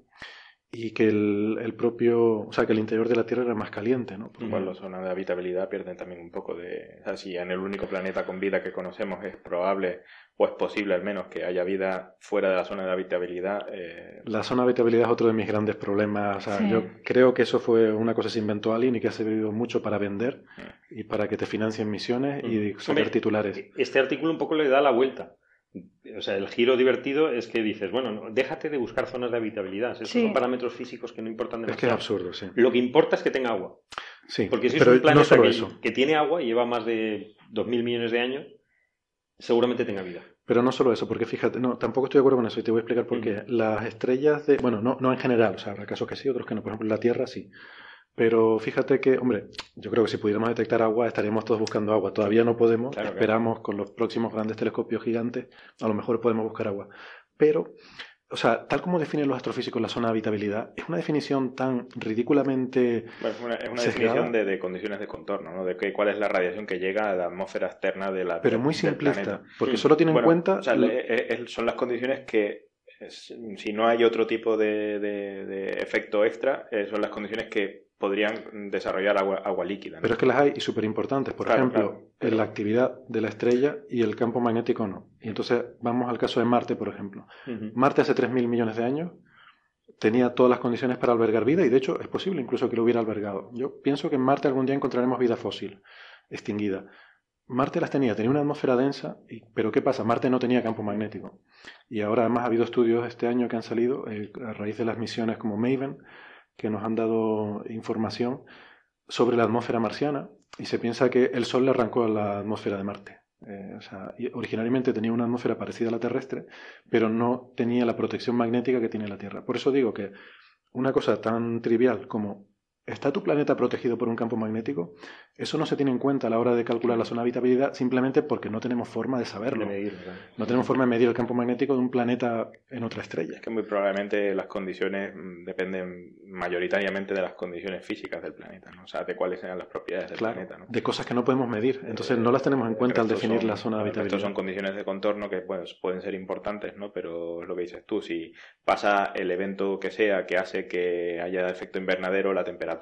y que el, el propio, o sea, que el interior de la Tierra era más caliente, ¿no? Por lo cual las zonas de habitabilidad pierden también un poco de... O sea, si en el único planeta con vida que conocemos es probable, o es posible al menos, que haya vida fuera de la zona de habitabilidad, eh, La zona de habitabilidad es otro de mis grandes problemas. O sea, Sí. yo creo que eso fue una cosa que se inventó alguien y que ha servido mucho para vender y para que te financien misiones y Mm. sacar titulares. Este artículo un poco le da la vuelta. O sea, el giro divertido es que dices, bueno, no, déjate de buscar zonas de habitabilidad. Esos Sí. son parámetros físicos que no importan Es que es demasiado. absurdo, sí. Lo que importa es que tenga agua. Sí, Porque si pero es un planeta no solo que, eso. que tiene agua y lleva más de 2.000 millones de años, seguramente tenga vida. Pero no solo eso, porque fíjate, no, tampoco estoy de acuerdo con eso y te voy a explicar por qué. Las estrellas de, bueno, no, no en general, o sea, habrá casos que sí, otros que no. Por ejemplo, la Tierra sí. Pero fíjate que, hombre, yo creo que si pudiéramos detectar agua, estaríamos todos buscando agua. Todavía no podemos, Claro, claro. esperamos con los próximos grandes telescopios gigantes, a lo mejor podemos buscar agua. Pero, o sea, tal como definen los astrofísicos la zona de habitabilidad, es una definición tan ridículamente bueno, es una, es una definición de, de condiciones de contorno, ¿no? De que, cuál es la radiación que llega a la atmósfera externa de la pero muy simplista, porque solo tiene en cuenta o sea, lo- eh, son las condiciones que, si no hay otro tipo de, de- de efecto extra, eh, son las condiciones que podrían desarrollar agua, agua líquida. ¿no? Pero es que las hay y súper importantes. Por Claro, ejemplo, claro, en la actividad de la estrella y el campo magnético no. Y entonces vamos al caso de Marte, por ejemplo. Marte hace 3.000 millones de años tenía todas las condiciones para albergar vida y de hecho es posible incluso que lo hubiera albergado. Yo pienso que en Marte algún día encontraremos vida fósil, extinguida. Marte las tenía, tenía una atmósfera densa, y- pero ¿qué pasa? Marte no tenía campo magnético. Y ahora además ha habido estudios este año que han salido eh, a raíz de las misiones como Maven, que nos han dado información sobre la atmósfera marciana y se piensa que el Sol le arrancó a la atmósfera de Marte. Eh, o sea, y originalmente tenía una atmósfera parecida a la terrestre, pero no tenía la protección magnética que tiene la Tierra. Por eso digo que una cosa tan trivial como ¿está tu planeta protegido por un campo magnético? Eso no se tiene en cuenta a la hora de calcular la zona de habitabilidad simplemente porque no tenemos forma de saberlo. De medir. No tenemos forma de medir el campo magnético de un planeta en otra estrella. Es que muy probablemente las condiciones mm, dependen mayoritariamente de las condiciones físicas del planeta, ¿no? O sea, de cuáles sean las propiedades del Claro, planeta, ¿no? de cosas que no podemos medir. Entonces no las tenemos en cuenta al definir son- la zona de habitabilidad. son condiciones de contorno que pues, pueden ser importantes, ¿no? Pero es lo que dices tú, si pasa el evento que sea que hace que haya efecto invernadero, la temperatura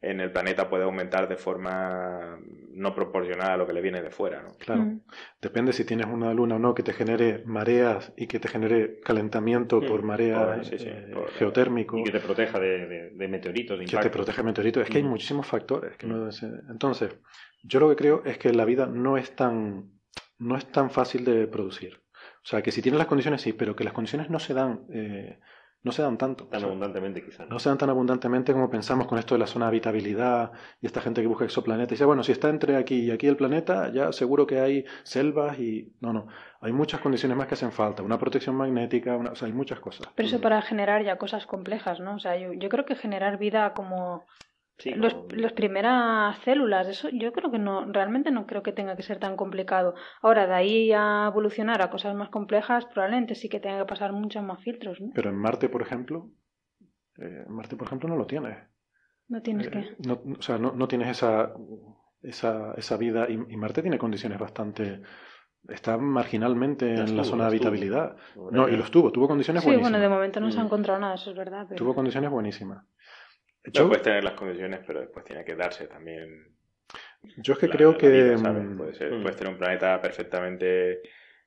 en el planeta puede aumentar de forma no proporcional a lo que le viene de fuera, ¿no? Claro. Mm. Depende si tienes una luna o no que te genere mareas y que te genere calentamiento Mm, por marea sí, sí, eh, por- geotérmico, Y que te proteja de, de- de meteoritos, de que te impactos. protege meteoritos. Es que hay muchísimos factores. Que no es- Entonces, yo lo que creo es que la vida no es tan, no es tan fácil de producir. O sea, que si tienes las condiciones, sí, pero que las condiciones no se dan, eh, no se dan tanto. Tan abundantemente, quizás. No se dan tan abundantemente como pensamos con esto de la zona de habitabilidad y esta gente que busca exoplanetas. Y dice, bueno, si está entre aquí y aquí el planeta, ya seguro que hay selvas y... No, no. Hay muchas condiciones más que hacen falta. Una protección magnética, una... o sea, hay muchas cosas. Pero eso para generar ya cosas complejas, ¿no? O sea, yo, yo creo que generar vida como Sí, los, las primeras células, eso yo creo que no, realmente no creo que tenga que ser tan complicado. Ahora, de ahí a evolucionar a cosas más complejas, probablemente sí que tenga que pasar muchos más filtros, ¿no? Pero en Marte, por ejemplo, eh, Marte, por ejemplo, no lo tienes. No tienes Eh, que. no, o sea, no, no tienes esa, esa, esa vida y, y Marte tiene condiciones bastante... Está marginalmente en la zona de habitabilidad. No, y los tuvo, tuvo condiciones Sí, bueno, buenísimas. de momento no se ha Mm. encontrado nada, eso es verdad. Pero... Tuvo condiciones buenísimas. Yo, puedes tener las condiciones, pero después tiene que darse también. yo es que la- creo la que... vida, ¿sabes? mm, Puede ser- Mm. puedes tener un planeta perfectamente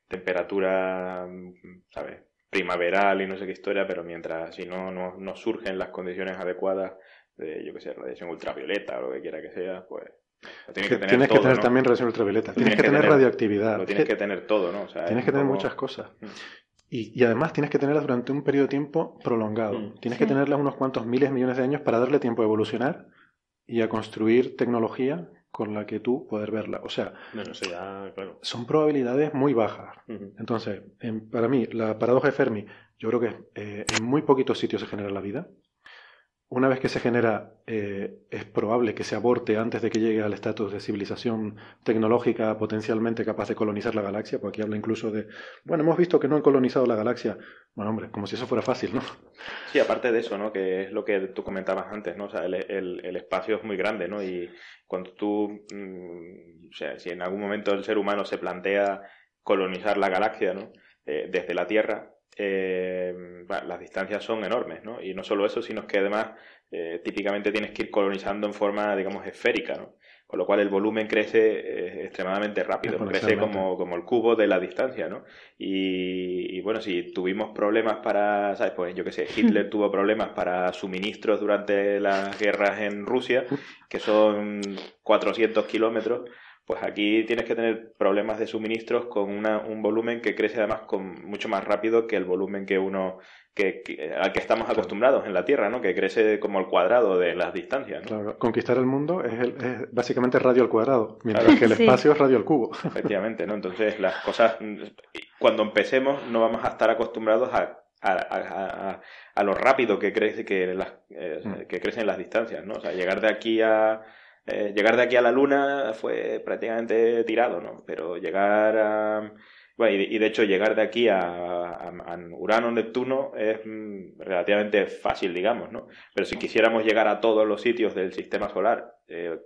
temperatura, mm, ¿sabes? Primaveral y no sé qué historia, pero mientras si no, no, no surgen las condiciones adecuadas de, yo que sé, radiación ultravioleta o lo que quiera que sea, pues lo tienes que que tener tienes todo, que tener ¿no? también radiación ultravioleta, tienes, tienes que, que tener, radioactividad, Lo tienes es que tener todo, ¿no? O sea, tienes es que tener muchas cosas. Y, y además tienes que tenerlas durante un periodo de tiempo prolongado. Mm. Tienes Sí. que tenerlas unos cuantos miles, millones de años para darle tiempo a evolucionar y a construir tecnología con la que tú poder verla. O sea, Bueno, eso ya, claro. son probabilidades muy bajas. Entonces, en- para mí, la paradoja de Fermi, yo creo que eh, en muy poquitos sitios se genera la vida. Una vez que se genera, eh, es probable que se aborte antes de que llegue al estatus de civilización tecnológica potencialmente capaz de colonizar la galaxia, porque aquí habla incluso de, bueno, hemos visto que no han colonizado la galaxia. Bueno, hombre, como si eso fuera fácil, ¿no? Sí, aparte de eso, ¿no? Que es lo que tú comentabas antes, ¿no? O sea, el, espacio es muy grande, ¿no? Y cuando tú, mm, o sea, si en algún momento el ser humano se plantea colonizar la galaxia, ¿no? Eh, desde la Tierra, eh, bueno, las distancias son enormes, ¿no? Y no solo eso, sino que además eh, típicamente tienes que ir colonizando en forma, digamos, esférica, ¿no? Con lo cual el volumen crece eh, extremadamente rápido, crece como, como el cubo de la distancia, ¿no? Y, y bueno, si tuvimos problemas para, ¿sabes? Pues yo qué sé, Hitler tuvo problemas para suministros durante las guerras en Rusia, que son 400 kilómetros, pues aquí tienes que tener problemas de suministros con una- un volumen que crece además con mucho más rápido que el volumen que uno que, que- al que estamos acostumbrados en la Tierra, ¿no? Que crece como el cuadrado de las distancias, ¿no? Claro, conquistar el mundo es, el- es básicamente radio al cuadrado, mientras Claro. que el Sí. espacio es radio al cubo. Efectivamente, ¿no? Entonces las cosas, cuando empecemos no vamos a estar acostumbrados a, a, a- a- a lo rápido que crece que, las, eh, Mm. que crecen las distancias, ¿no? O sea, llegar de aquí a eh, llegar de aquí a la Luna fue prácticamente tirado, ¿no? Pero llegar a bueno, y, de hecho llegar de aquí a, a- a Urano, Neptuno es mm, relativamente fácil, digamos, ¿no? Pero si quisiéramos llegar a todos los sitios del sistema solar, eh,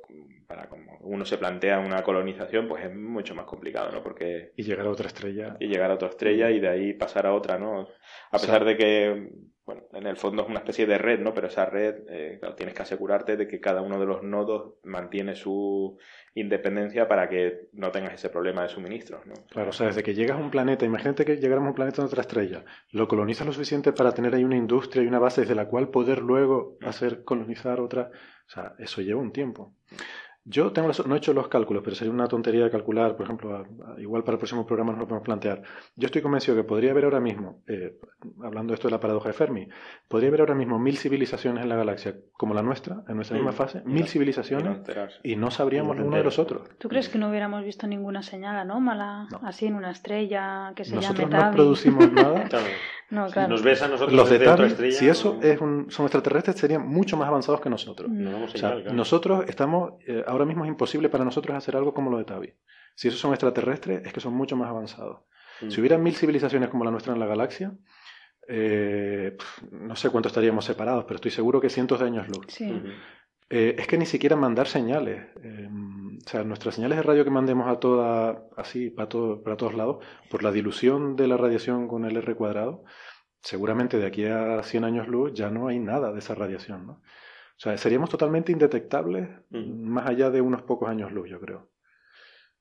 para como uno se plantea una colonización, pues es mucho más complicado, ¿no? Porque Y llegar a otra estrella. y llegar a otra estrella y de ahí pasar a otra, ¿no? A pesar de que, bueno, en el fondo es una especie de red, ¿no? Pero esa red, eh, claro, tienes que asegurarte de que cada uno de los nodos mantiene su independencia para que no tengas ese problema de suministros, ¿no? Claro, o sea, desde que llegas a un planeta, imagínate que llegáramos a un planeta de otra estrella, lo colonizas lo suficiente para tener ahí una industria y una base desde la cual poder luego hacer colonizar otra. O sea, eso lleva un tiempo. Yo tengo la no he hecho los cálculos, pero sería una tontería calcular, por ejemplo, a- a- igual para el próximo programa nos lo podemos plantear. Yo estoy convencido que podría haber ahora mismo, eh, hablando de esto de la paradoja de Fermi, podría haber ahora mismo mil civilizaciones en la galaxia como la nuestra, en nuestra misma Mm. fase, mil no- civilizaciones, y no no sabríamos no uno de los otros. ¿Tú crees que no hubiéramos visto ninguna señal anómala No. así en una estrella que se Nosotros llame no Tabi? producimos nada. Claro, No, si claro. nos ves a nosotros Los de otra estrella, si eso no- es un, son extraterrestres, serían mucho más avanzados que nosotros. Mm. damos O sea, señal, claro. nosotros estamos, eh, ahora mismo es imposible para nosotros hacer algo como lo de Tabi. Si esos son extraterrestres, es que son mucho más avanzados. Mm. Si hubiera mil civilizaciones como la nuestra en la galaxia, eh, no sé cuánto estaríamos separados, pero estoy seguro que cientos de años luz. Sí. Eh, es que ni siquiera mandar señales. eh, o sea, nuestras señales de radio que mandemos a toda, así, para, todo, para todos lados, por la dilución de la radiación con el R cuadrado, seguramente de aquí a 100 años luz ya no hay nada de esa radiación, ¿no? O sea, seríamos totalmente indetectables más allá de unos pocos años luz, yo creo.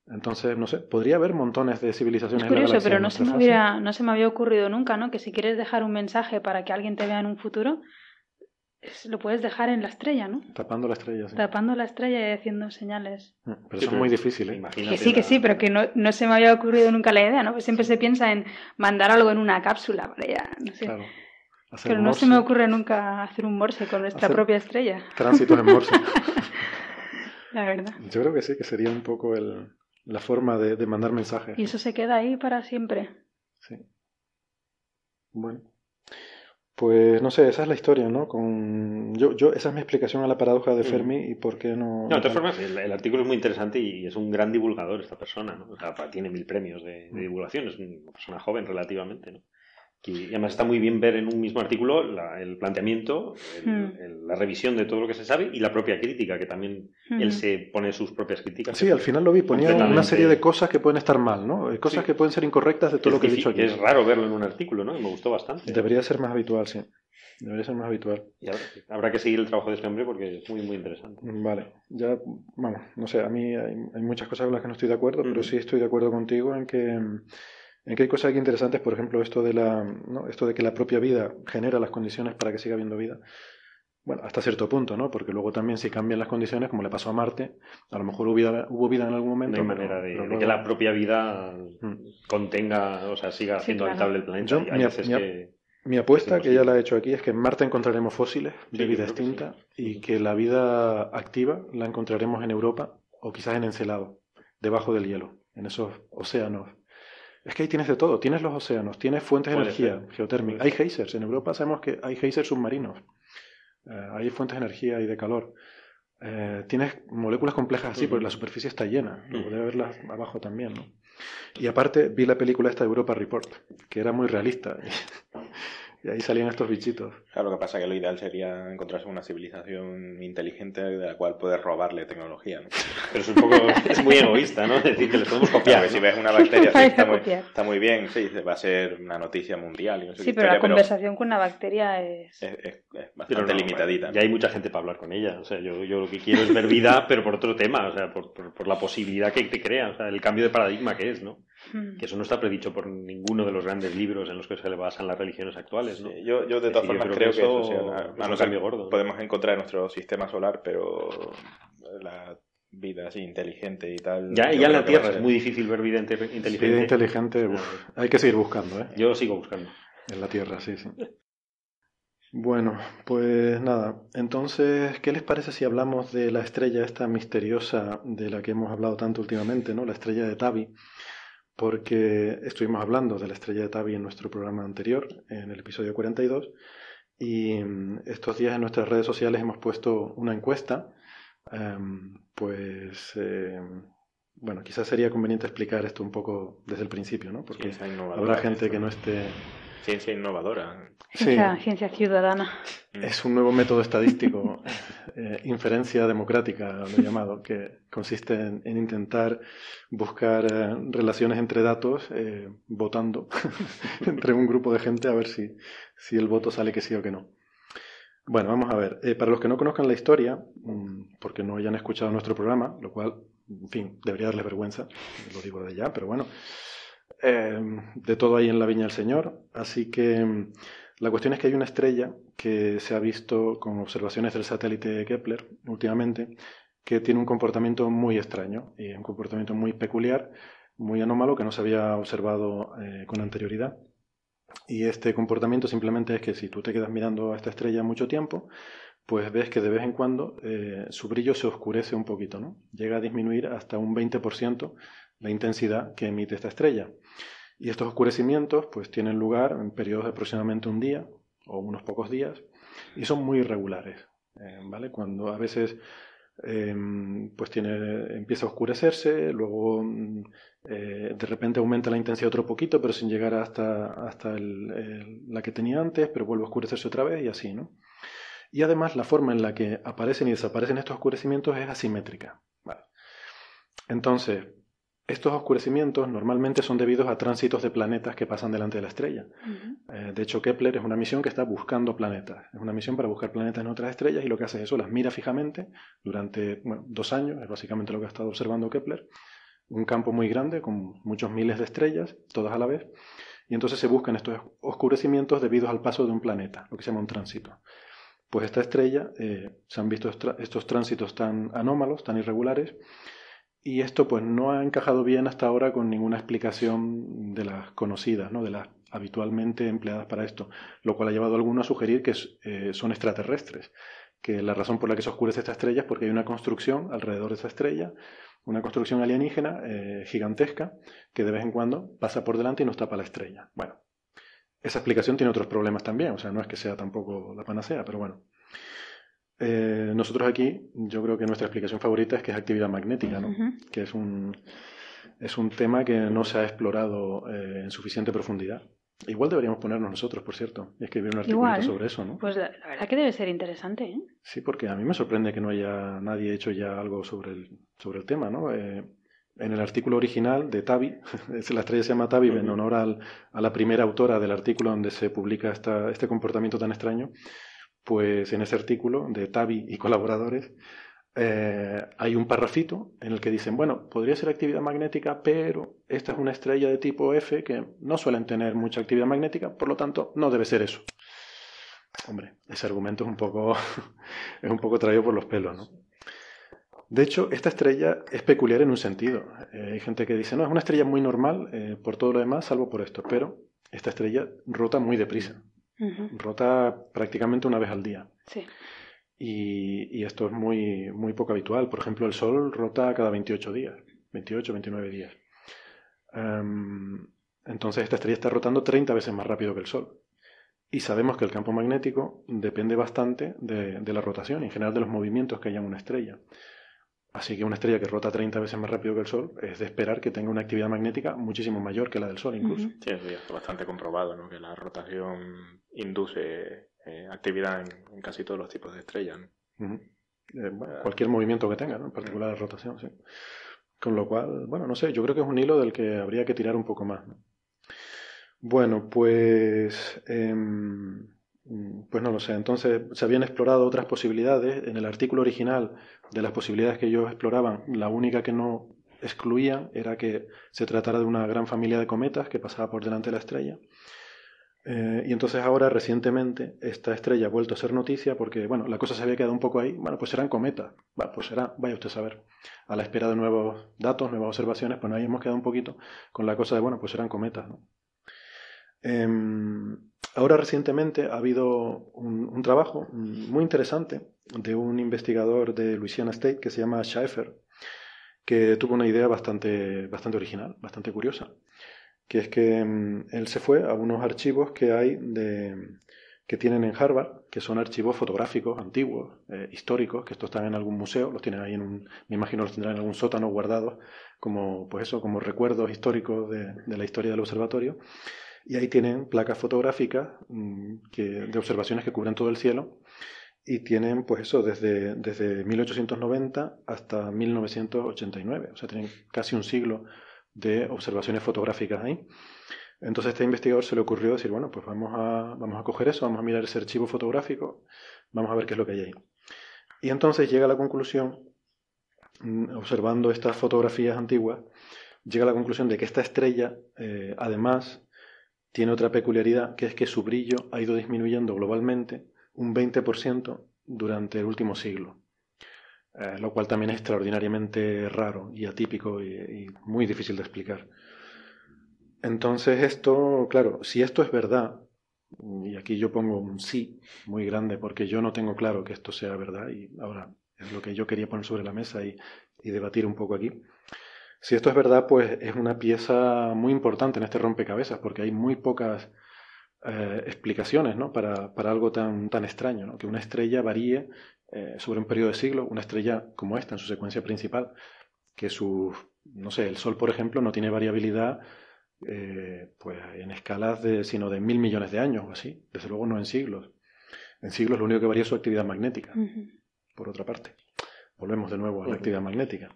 Entonces, no sé, podría haber montones de civilizaciones Es en la curioso, pero no se, me había, no se me había ocurrido nunca, ¿no? Que si quieres dejar un mensaje para que alguien te vea en un futuro, es- lo puedes dejar en la estrella, ¿no? Tapando la estrella, sí. Tapando la estrella y haciendo señales. Mm, Pero Sí, eso es muy difícil, ¿eh? imagínate Que sí, que la- sí, pero que no, no se me había ocurrido nunca la idea, ¿no? Pues siempre se piensa en mandar algo en una cápsula, vale, ya, no sé. Claro. Hacer Pero no se me ocurre nunca hacer un morse con nuestra Hacer- propia estrella, Tránsitos en morse. la verdad. Yo creo que sí, que sería un poco el, la forma de, de mandar mensajes. Y eso se queda ahí para siempre. Sí. Bueno. Pues no sé, esa es la historia, ¿no? Con... Yo, yo, esa es mi explicación a la paradoja de Mm. Fermi y por qué no... No, de todas formas, el, el artículo es muy interesante y es un gran divulgador esta persona, ¿no? O sea, tiene mil premios de, de divulgación, es una persona joven relativamente, ¿no? Que- Y además está muy bien ver en un mismo artículo la- el planteamiento, el- Mm. el- la revisión de todo lo que se sabe y la propia crítica, que también él Ujú. se pone sus propias críticas. Sí, al final lo vi, ponía una serie de cosas que pueden estar mal, ¿no? Eh, Cosas Sí. que pueden ser incorrectas de todo lo que he es dicho aquí. Es raro verlo en un artículo, ¿no? Y me gustó bastante. Debería ser más habitual, sí. Debería ser más habitual. Y habrá, habrá que seguir el trabajo de este hombre porque es muy, muy interesante. Vale, ya, vamos, no sé, a mí hay, hay muchas cosas con las que no estoy de acuerdo, pero Ujú. sí estoy de acuerdo contigo en que, en que hay cosas aquí interesantes, por ejemplo, esto de la, ¿no? esto de que la propia vida genera las condiciones para que siga habiendo vida. Bueno, hasta cierto punto, ¿no? Porque luego también si cambian las condiciones, como le pasó a Marte, a lo mejor hubo vida, hubo vida en algún No momento. hay pero- manera de, pero de luego- que la propia vida Mm. contenga, o sea, siga Sí, siendo claro. habitable el planeta. Yo- Y hay mi- veces mi- que... Mi apuesta, Es que ya la he hecho aquí, es que en Marte encontraremos fósiles de Sí, vida extinta sí. y que la vida activa la encontraremos en Europa o quizás en Encelado, debajo del hielo, en esos océanos. Es que ahí tienes de todo, tienes los océanos, tienes fuentes de energía ser. geotérmica, hay geysers, en Europa sabemos que hay geysers submarinos, Eh, hay fuentes de energía y de calor. Eh, tienes moléculas complejas así, Ujú. porque la superficie está llena, luego Ujú. debe haberlas abajo también, ¿no? Y aparte vi la película esta Europa Report, que era muy realista. Y ahí salían estos bichitos. Claro, lo que pasa es que lo ideal sería encontrarse una civilización inteligente de la cual puedes robarle tecnología. ¿no? Pero es un poco, es muy egoísta, ¿no? Decir que les podemos Claro, copiar. si ves una bacteria, sí, está, muy, está muy bien, sí, va a ser una noticia mundial. Y no sé Sí, qué pero la conversación con una bacteria es... es, es- es bastante no, limitadita. Ya hay mucha gente para hablar con ella. O sea, yo, yo lo que quiero es ver vida, pero por otro tema, o sea, por, por, por la posibilidad que te crea, o sea, el cambio de paradigma que es, ¿no? Mm. Que eso no está predicho por ninguno de los grandes libros en los que se le basan las religiones actuales, ¿no? Sí, yo, yo de todas decir, formas creo creo que que, eso eso sea una- es un cambio gordo, ¿no? podemos encontrar en nuestro sistema solar, pero la vida así inteligente y tal. Ya, ya en la Tierra es muy difícil ver vida inte- Vida inteligente. inteligente, uf, hay que seguir buscando, ¿eh? Yo sigo buscando. En la Tierra, sí, sí. Bueno, pues nada. Entonces, ¿qué les parece si hablamos de la estrella esta misteriosa de la que hemos hablado tanto últimamente, ¿no? La estrella de Tabi. Porque estuvimos hablando de la estrella de Tabi en nuestro programa anterior, en el episodio 42. Y mm, estos días en nuestras redes sociales hemos puesto una encuesta. Em, pues, em, bueno, quizás sería conveniente explicar esto un poco desde el principio, ¿no? Porque Ciencia innovadora. habrá gente que no esté... Ciencia innovadora. Sí, Ciencia, ciencia ciudadana. es un nuevo método estadístico, eh, inferencia democrática, lo he llamado, que consiste en, en intentar buscar eh, relaciones entre datos eh, votando entre un grupo de gente a ver si, si el voto sale que sí o que no. Bueno, vamos a ver. Eh, para los que no conozcan la historia, mm, porque no hayan escuchado nuestro programa, lo cual, en fin, debería darles vergüenza, lo digo de ya, pero bueno, eh, de todo ahí en la viña del Señor. Así que mm, la cuestión es que hay una estrella que se ha visto con observaciones del satélite Kepler últimamente, que tiene un comportamiento muy extraño y un comportamiento muy peculiar, muy anómalo que no se había observado eh, con anterioridad. Y este comportamiento simplemente es que si tú te quedas mirando a esta estrella mucho tiempo, pues ves que de vez en cuando eh, su brillo se oscurece un poquito, ¿no? Llega a disminuir hasta un 20% la intensidad que emite esta estrella. Y estos oscurecimientos pues tienen lugar en periodos de aproximadamente un día o unos pocos días y son muy irregulares, eh, ¿vale? Cuando a veces eh, pues tiene, empieza a oscurecerse, luego mm, eh, de repente aumenta la intensidad otro poquito, pero sin llegar hasta, hasta la que tenía antes, pero vuelve a oscurecerse otra vez y así, ¿no? Y además la forma en la que aparecen y desaparecen estos oscurecimientos es asimétrica. ¿vale? Entonces, estos oscurecimientos normalmente son debidos a tránsitos de planetas que pasan delante de la estrella. Eh, de hecho, Kepler es una misión que está buscando planetas. Es una misión para buscar planetas en otras estrellas y lo que hace es eso, las mira fijamente durante bueno, dos años, es básicamente lo que ha estado observando Kepler. Un campo muy grande con muchos miles de estrellas, todas a la vez. Y entonces se buscan estos oscurecimientos debido al paso de un planeta, lo que se llama un tránsito. Pues esta estrella, eh, se han visto estos tránsitos tan anómalos, tan irregulares, y esto pues no ha encajado bien hasta ahora con ninguna explicación de las conocidas, ¿no? de las habitualmente empleadas para esto, lo cual ha llevado a algunos a sugerir que eh, son extraterrestres, que la razón por la que se oscurece esta estrella es porque hay una construcción alrededor de esa estrella, una construcción alienígena eh, gigantesca que de vez en cuando pasa por delante y nos tapa la estrella. Bueno, esa explicación tiene otros problemas también, o sea, no es que sea tampoco la panacea, pero bueno. Eh, nosotros aquí, yo creo que nuestra explicación favorita es que es actividad magnética, ¿no? Que es un, es un tema que no se ha explorado eh, en suficiente profundidad. Igual deberíamos ponernos nosotros, por cierto, y escribir un artículo sobre eso, ¿no? Pues la, verdad que debe ser interesante, ¿eh? Sí, porque a mí me sorprende que no haya nadie hecho ya algo sobre el, sobre el tema, ¿no? Eh, en el artículo original de Tavi, la estrella se llama Tavi en honor al, a la primera autora del artículo donde se publica esta, este comportamiento tan extraño, pues en ese artículo de Tavi y colaboradores eh, hay un parrafito en el que dicen, bueno, podría ser actividad magnética, pero esta es una estrella de tipo F que no suelen tener mucha actividad magnética, por lo tanto no debe ser eso. Hombre, ese argumento es un poco, es un poco traído por los pelos, ¿no? De hecho, esta estrella es peculiar en un sentido. Eh, hay gente que dice, no, es una estrella muy normal eh, por todo lo demás, salvo por esto, pero esta estrella rota muy deprisa. Rota prácticamente una vez al día. Sí. Y, esto es muy, muy poco habitual. Por ejemplo, el Sol rota cada 28 días, 28, 29 días. Em, entonces esta estrella está rotando 30 veces más rápido que el Sol. Y sabemos que el campo magnético depende bastante de, de la rotación en general de los movimientos que haya en una estrella. Así que una estrella que rota 30 veces más rápido que el Sol es de esperar que tenga una actividad magnética muchísimo mayor que la del Sol incluso. Sí, es bastante comprobado, ¿no? Que la rotación induce eh, actividad en, casi todos los tipos de estrellas. Eh, cualquier movimiento que tenga, ¿no? en particular la rotación. Sí. Con lo cual, bueno, no sé, yo creo que es un hilo del que habría que tirar un poco más. Bueno, pues... Em, pues no lo sé. Entonces se habían explorado otras posibilidades. En el artículo original de las posibilidades que ellos exploraban, la única que no excluían era que se tratara de una gran familia de cometas que pasaba por delante de la estrella. Eh, y entonces ahora, recientemente, esta estrella ha vuelto a ser noticia porque, bueno, la cosa se había quedado un poco ahí. Bueno, pues serán cometas. Bueno, pues será, vaya usted a saber. A la espera de nuevos datos, nuevas observaciones, pues ahí hemos quedado un poquito con la cosa de, bueno, pues serán cometas. ¿no? Em, ahora recientemente ha habido un, trabajo muy interesante de un investigador de Louisiana State que se llama Schaeffer, que tuvo una idea bastante, bastante original, bastante curiosa, que es que em, él se fue a unos archivos que hay de, que tienen en Harvard, que son archivos fotográficos antiguos, eh, históricos, que estos están en algún museo, los tienen ahí en un, me imagino los tendrán en algún sótano guardados como, pues eso, como recuerdos históricos de la historia del observatorio. Y ahí tienen placas fotográficas mm, que, de observaciones que cubren todo el cielo y tienen, pues eso, desde, desde 1890 hasta 1989. O sea, tienen casi un siglo de observaciones fotográficas ahí. Entonces a este investigador se le ocurrió decir, bueno, pues vamos a, vamos a coger eso, vamos a mirar ese archivo fotográfico, vamos a ver qué es lo que hay ahí. Y entonces llega a la conclusión, mm, observando estas fotografías antiguas, llega a la conclusión de que esta estrella, eh, además, tiene otra peculiaridad, que es que su brillo ha ido disminuyendo globalmente un 20% durante el último siglo, eh, lo cual también es extraordinariamente raro y atípico y, muy difícil de explicar. Entonces esto, claro, si esto es verdad, y aquí yo pongo un sí muy grande porque yo no tengo claro que esto sea verdad y ahora es lo que yo quería poner sobre la mesa y debatir un poco aquí. Si esto es verdad, pues es una pieza muy importante en este rompecabezas, porque hay muy pocas eh, explicaciones ¿no? para, para, algo tan, tan extraño, ¿no? que una estrella varíe eh, sobre un periodo de siglos, una estrella como esta en su secuencia principal, que su, no sé, el Sol, por ejemplo, no tiene variabilidad eh, pues en escalas de, sino de mil millones de años o así, desde luego no en siglos. En siglos lo único que varía es su actividad magnética, por otra parte. Volvemos de nuevo a la actividad magnética.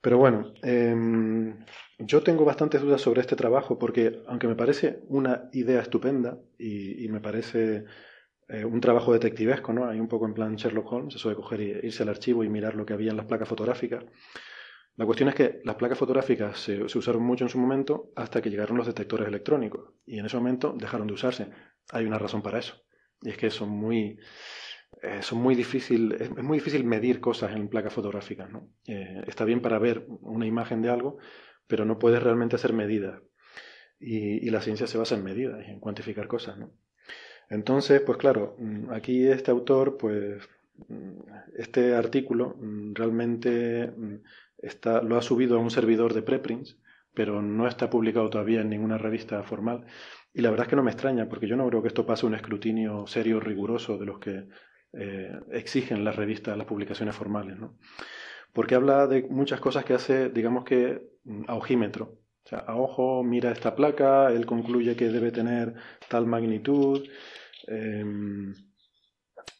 Pero bueno, em, yo tengo bastantes dudas sobre este trabajo porque, aunque me parece una idea estupenda y, me parece eh, un trabajo detectivesco, ¿no? Hay un poco en plan Sherlock Holmes, eso de coger y irse al archivo y mirar lo que había en las placas fotográficas. La cuestión es que las placas fotográficas se, se usaron mucho en su momento hasta que llegaron los detectores electrónicos y en ese momento dejaron de usarse. Hay una razón para eso. Y es que son muy, eh, muy difícil, es, muy difícil medir cosas en placas fotográficas. ¿no? Eh, está bien para ver una imagen de algo, pero no puedes realmente hacer medidas. y, y la ciencia se basa en medidas y en cuantificar cosas. Entonces, pues claro, mm, aquí este autor, pues mm, este artículo mm, realmente está, lo ha subido a un servidor de preprints, pero no está publicado todavía en ninguna revista formal. Y la verdad es que no me extraña, porque yo no creo que esto pase un escrutinio serio, riguroso de los que eh, exigen las revistas, las publicaciones formales, ¿no? Porque habla de muchas cosas que hace, digamos que, a ojímetro. O sea, a ojo mira esta placa, él concluye que debe tener tal magnitud, Em,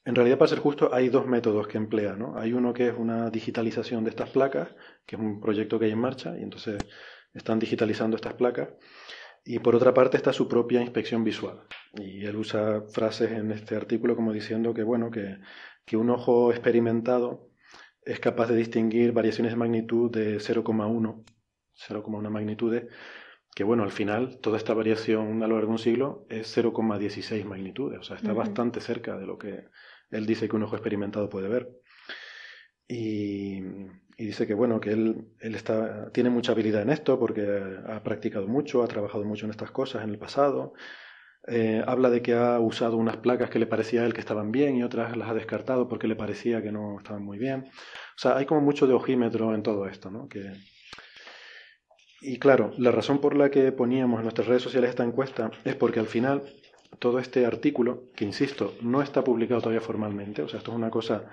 en realidad, para ser justo, hay dos métodos que emplea. ¿no? Hay uno que es una digitalización de estas placas, que es un proyecto que hay en marcha, y entonces están digitalizando estas placas. Y por otra parte está su propia inspección visual. Y él usa frases en este artículo como diciendo que, bueno, que, que un ojo experimentado es capaz de distinguir variaciones de magnitud de 0,1, 0,1 magnitudes, que bueno, al final toda esta variación a lo largo de un siglo es 0,16 magnitudes, o sea, está bastante cerca de lo que él dice que un ojo experimentado puede ver. Y, dice que bueno, que él, él está, tiene mucha habilidad en esto porque ha practicado mucho, ha trabajado mucho en estas cosas en el pasado. Eh, habla de que ha usado unas placas que le parecía a él que estaban bien y otras las ha descartado porque le parecía que no estaban muy bien. O sea, hay como mucho de ojímetro en todo esto, ¿no? Que, y claro, la razón por la que poníamos en nuestras redes sociales esta encuesta es porque al final todo este artículo, que insisto, no está publicado todavía formalmente, o sea, esto es una cosa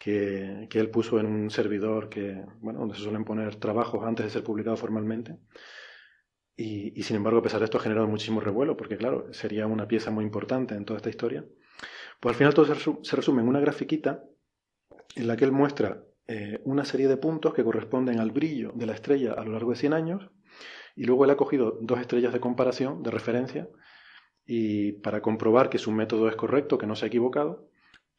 que, él puso en un servidor que, bueno, donde se suelen poner trabajos antes de ser publicado formalmente. Y, y, sin embargo, a pesar de esto, ha generado muchísimo revuelo, porque claro, sería una pieza muy importante en toda esta historia. Pues al final todo se resume en una grafiquita en la que él muestra eh, una serie de puntos que corresponden al brillo de la estrella a lo largo de 100 años y luego él ha cogido dos estrellas de comparación, de referencia, y para comprobar que su método es correcto, que no se ha equivocado,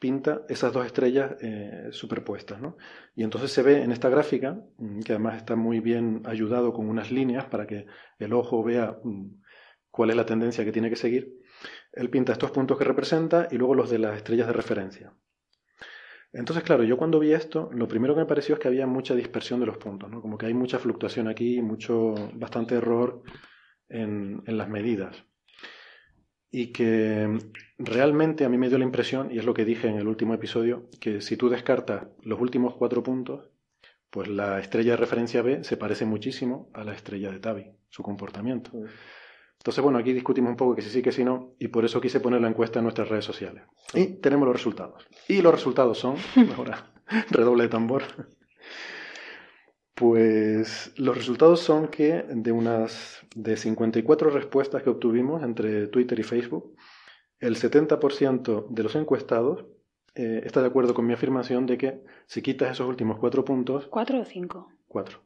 pinta esas dos estrellas eh, superpuestas. ¿no? Y entonces se ve en esta gráfica, mm, que además está muy bien ayudado con unas líneas para que el ojo vea mm, cuál es la tendencia que tiene que seguir, él pinta estos puntos que representa y luego los de las estrellas de referencia. Entonces, claro, yo cuando vi esto, lo primero que me pareció es que había mucha dispersión de los puntos, ¿no? Como que hay mucha fluctuación aquí, mucho, bastante error en, en las medidas. Y que realmente a mí me dio la impresión, y es lo que dije en el último episodio, que si tú descartas los últimos cuatro puntos, pues la estrella de referencia B se parece muchísimo a la estrella de Tabi, su comportamiento. Entonces, bueno, aquí discutimos un poco que si sí, que si no, y por eso quise poner la encuesta en nuestras redes sociales. Y tenemos los resultados. Y los resultados son, ahora, redoble de tambor. Pues los resultados son que de unas de 54 respuestas que obtuvimos entre Twitter y Facebook, el 70% de los encuestados eh, está de acuerdo con mi afirmación de que si quitas esos últimos cuatro puntos... ¿Cuatro o cinco? Cuatro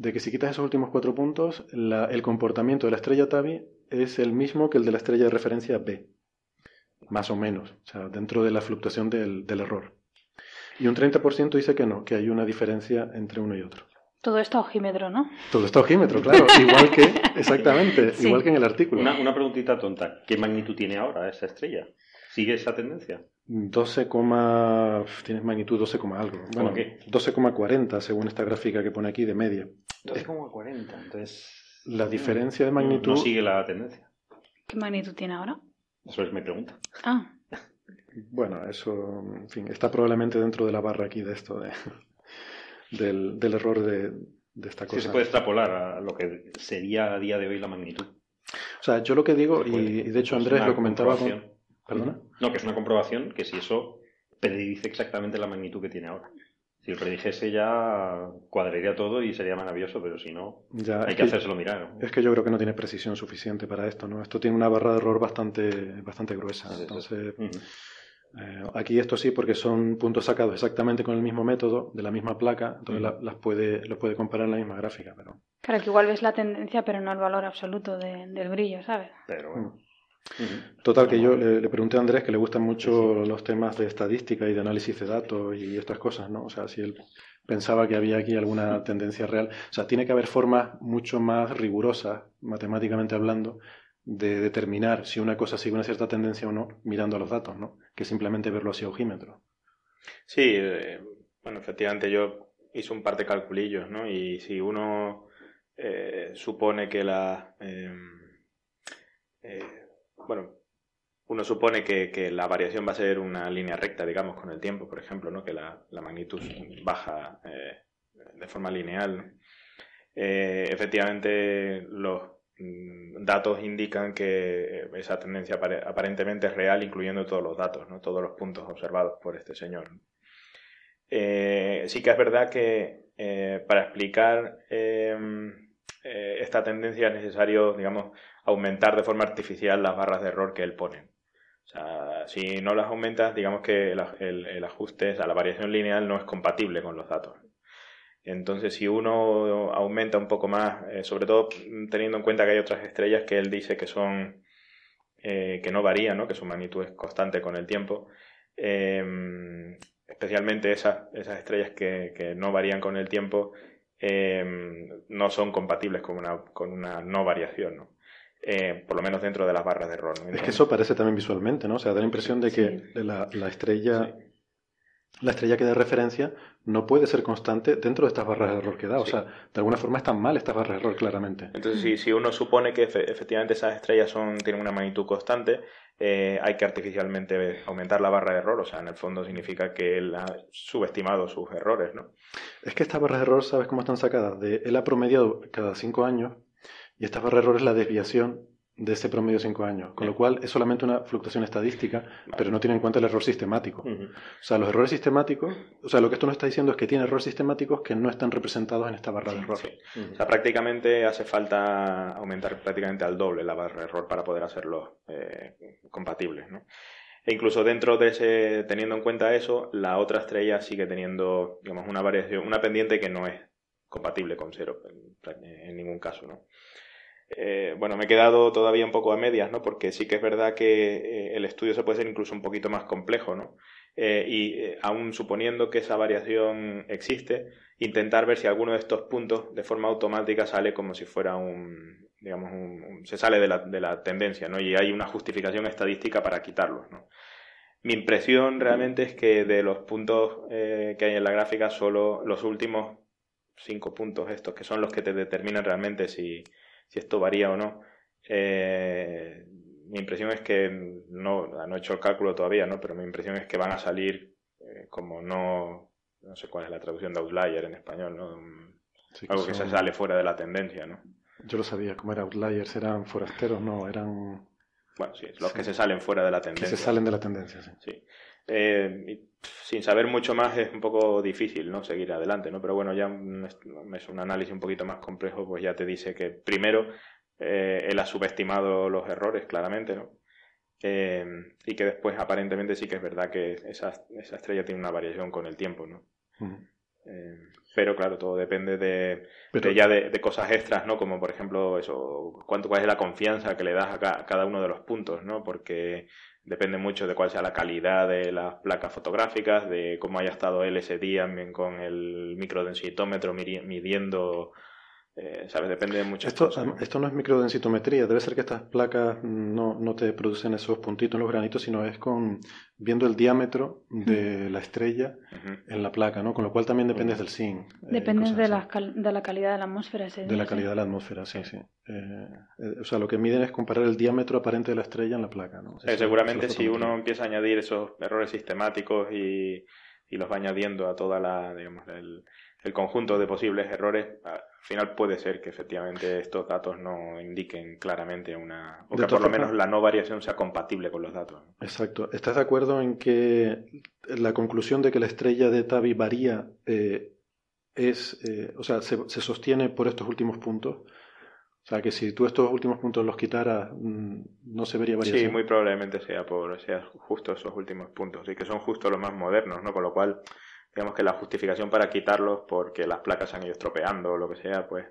de que si quitas esos últimos cuatro puntos, el comportamiento de la estrella Tabi es el mismo que el de la estrella de referencia B. Más o menos, o sea, dentro de la fluctuación del, error. Y un 30% dice que no, que hay una diferencia entre uno y otro. Todo está ojímetro, ¿no? Todo está ojímetro, claro. igual que, exactamente, igual que en el artículo. Una, una preguntita tonta. ¿Qué magnitud tiene ahora esa estrella? ¿Sigue esa tendencia? 12, tienes magnitud 12, algo. Bueno, 12,40 según esta gráfica que pone aquí de media. 12,40, entonces... La diferencia de magnitud... No, sigue la tendencia. ¿Qué magnitud tiene ahora? Eso es mi pregunta. Ah. Bueno, eso, en fin, está probablemente dentro de la barra aquí de esto, de, del, del, error de, de esta cosa. Sí, se puede extrapolar a lo que sería a día de hoy la magnitud. O sea, yo lo que digo, y, de hecho Andrés lo comentaba con... No, que es una comprobación que si eso predice exactamente la magnitud que tiene ahora. Si lo predijese ya cuadraría todo y sería maravilloso, pero si no, hay que, hacérselo mirar. Es que yo creo que no tiene precisión suficiente para esto, ¿no? Esto tiene una barra de error bastante, bastante gruesa. Entonces, eh, aquí esto sí, porque son puntos sacados exactamente con el mismo método, de la misma placa, entonces las puede, los puede comparar en la misma gráfica. Pero... Claro, que igual ves la tendencia, pero no el valor absoluto del brillo, ¿sabes? Pero bueno. Total, que yo le, pregunté a Andrés que le gustan mucho los temas de estadística y de análisis de datos y estas cosas, ¿no? O sea, si él pensaba que había aquí alguna tendencia real. O sea, tiene que haber formas mucho más rigurosas, matemáticamente hablando, de determinar si una cosa sigue una cierta tendencia o no, mirando a los datos, ¿no? Que simplemente verlo así a ojímetro. Sí, eh, bueno, efectivamente yo hice un par de calculillos, ¿no? Y si uno eh, supone que la... Em, eh, bueno, uno supone que, la variación va a ser una línea recta, digamos, con el tiempo, por ejemplo, ¿no? que la, magnitud baja de forma lineal. efectivamente, los datos indican que esa tendencia aparentemente es real, incluyendo todos los datos, ¿no? todos los puntos observados por este señor. sí que es verdad que para explicar em, eh, esta tendencia es necesario, digamos, aumentar de forma artificial las barras de error que él pone. O sea, si no las aumentas, digamos que el, ajuste a la variación lineal no es compatible con los datos. Entonces, si uno aumenta un poco más, eh, sobre todo teniendo en cuenta que hay otras estrellas que él dice que son eh, que no varían, ¿no? que su magnitud es constante con el tiempo, especialmente esas, esas estrellas que, que, no varían con el tiempo, Em, no son compatibles con una, con una no variación, ¿no? Eh, por lo menos dentro de las barras de error. Es que eso parece también visualmente, ¿no? O sea, da la impresión de que la, la, estrella, la estrella que da referencia no puede ser constante dentro de estas barras de error que da. O sea, de alguna forma están mal estas barras de error, claramente. Entonces, si, si uno supone que efectivamente esas estrellas son, tienen una magnitud constante, eh, hay que artificialmente aumentar la barra de error, o sea, en el fondo significa que él ha subestimado sus errores, ¿no? Es que estas barras de error, ¿sabes cómo están sacadas? De, él ha promediado cada cinco años y esta barra de error es la desviación de ese promedio de 5 años, con lo cual es solamente una fluctuación estadística, pero no tiene en cuenta el error sistemático. O sea, los errores sistemáticos, o sea, lo que esto nos está diciendo es que tiene errores sistemáticos que no están representados en esta barra de error. O sea, prácticamente hace falta aumentar prácticamente al doble la barra de error para poder hacerlos eh, compatibles, ¿no? E incluso dentro de ese, teniendo en cuenta eso, la otra estrella sigue teniendo, digamos, una variación, una pendiente que no es compatible con cero en, en ningún caso, ¿no? Eh, bueno, me he quedado todavía un poco a medias, ¿no? Porque sí que es verdad que eh, el estudio se puede ser incluso un poquito más complejo, ¿no? Eh, y aún suponiendo que esa variación existe, intentar ver si alguno de estos puntos de forma automática sale como si fuera un, digamos, un, se sale de la, de la, tendencia, ¿no? Y hay una justificación estadística para quitarlos, ¿no? Mi impresión realmente es que de los puntos que hay en la gráfica, solo los últimos cinco puntos estos, que son los que te determinan realmente si, si esto varía o no. Eh, mi impresión es que no, no he hecho el cálculo todavía, ¿no? Pero mi impresión es que van a salir eh, como no, no sé cuál es la traducción de outlier en español, ¿no? Algo que se sale fuera de la tendencia, ¿no? Yo lo sabía, como era outliers, eran forasteros, no, eran... Bueno, sí, los que se salen fuera de la tendencia. Que se salen de la tendencia, sí. sí. Eh, sin saber mucho más es un poco difícil, ¿no? Seguir adelante, ¿no? Pero bueno, ya es un análisis un poquito más complejo, pues ya te dice que primero eh, él ha subestimado los errores, claramente, ¿no? Eh, y que después aparentemente sí que es verdad que esa, esa estrella tiene una variación con el tiempo, ¿no? Eh, pero claro, todo depende de, ya de, cosas extras, ¿no? Como por ejemplo eso, cuánto cuál es la confianza que le das a, cada uno de los puntos, ¿no? Porque depende mucho de cuál sea la calidad de las placas fotográficas, de cómo haya estado él ese día con el microdensitómetro midiendo eh, ¿sabes? Depende de muchas esto, cosas. Esto no es microdensitometría, debe ser que estas placas no, no, te producen esos puntitos en los granitos, sino es con viendo el diámetro de la estrella en la placa, ¿no? Con lo cual también dependes del zinc. Eh, Depende de, la de la calidad de la atmósfera. de la calidad de la atmósfera, sí, sí. Eh, o sea, lo que miden es comparar el diámetro aparente de la estrella en la placa, ¿no? seguramente si uno empieza a añadir esos errores sistemáticos y, y los va añadiendo a toda la, digamos, el, el conjunto de posibles errores, al final puede ser que efectivamente estos datos no indiquen claramente una. o que por lo menos la no variación sea compatible con los datos. Exacto. ¿Estás de acuerdo en que la conclusión de que la estrella de Tabi varía eh, es. Eh, o sea, se, se, sostiene por estos últimos puntos? O sea, que si tú estos últimos puntos los quitaras, mm, no se vería variación. Sí, muy probablemente sea por sea justo esos últimos puntos y que son justo los más modernos, ¿no? Con lo cual digamos que la justificación para quitarlos porque las placas se han ido estropeando o lo que sea, pues...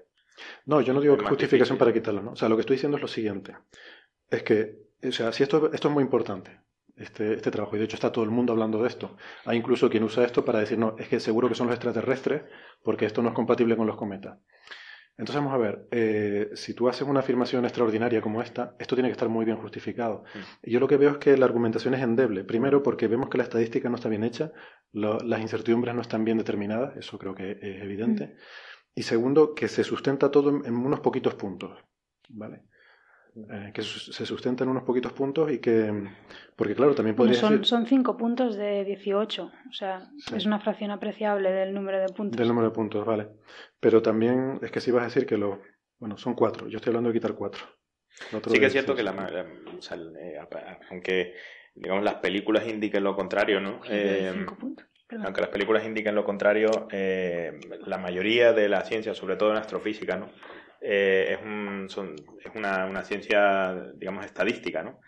No, yo no digo que justificación para quitarlos, ¿no? O sea, lo que estoy diciendo es lo siguiente. Es que, o sea, si esto, esto es muy importante, este, este trabajo, y de hecho está todo el mundo hablando de esto. Hay incluso quien usa esto para decir, no, es que seguro que son los extraterrestres porque esto no es compatible con los cometas. Entonces vamos a ver, eh, si tú haces una afirmación extraordinaria como esta, esto tiene que estar muy bien justificado. Mm. Y yo lo que veo es que la argumentación es endeble. Primero porque vemos que la estadística no está bien hecha, las incertidumbres no están bien determinadas, eso creo que es evidente. Mm. y segundo, que se sustenta todo en, en unos poquitos puntos, ¿vale? Eh, que su- se sustenta en unos poquitos puntos y que, porque claro, también Bueno, podría son, decir son cinco puntos de 18, o sea, Sí. es una fracción apreciable del número de puntos. del número de puntos, ¿vale? Pero también es que si vas a decir que lo, bueno, son cuatro, yo estoy hablando de quitar cuatro. Sí que es cierto que la, la- o sea, eh, aunque digamos las películas indiquen lo contrario, ¿no? Eh, cinco puntos, perdón. aunque las películas indiquen lo contrario, eh, la mayoría de la ciencia, sobre todo en astrofísica, ¿no? Eh, es una, una ciencia, digamos, estadística, ¿no?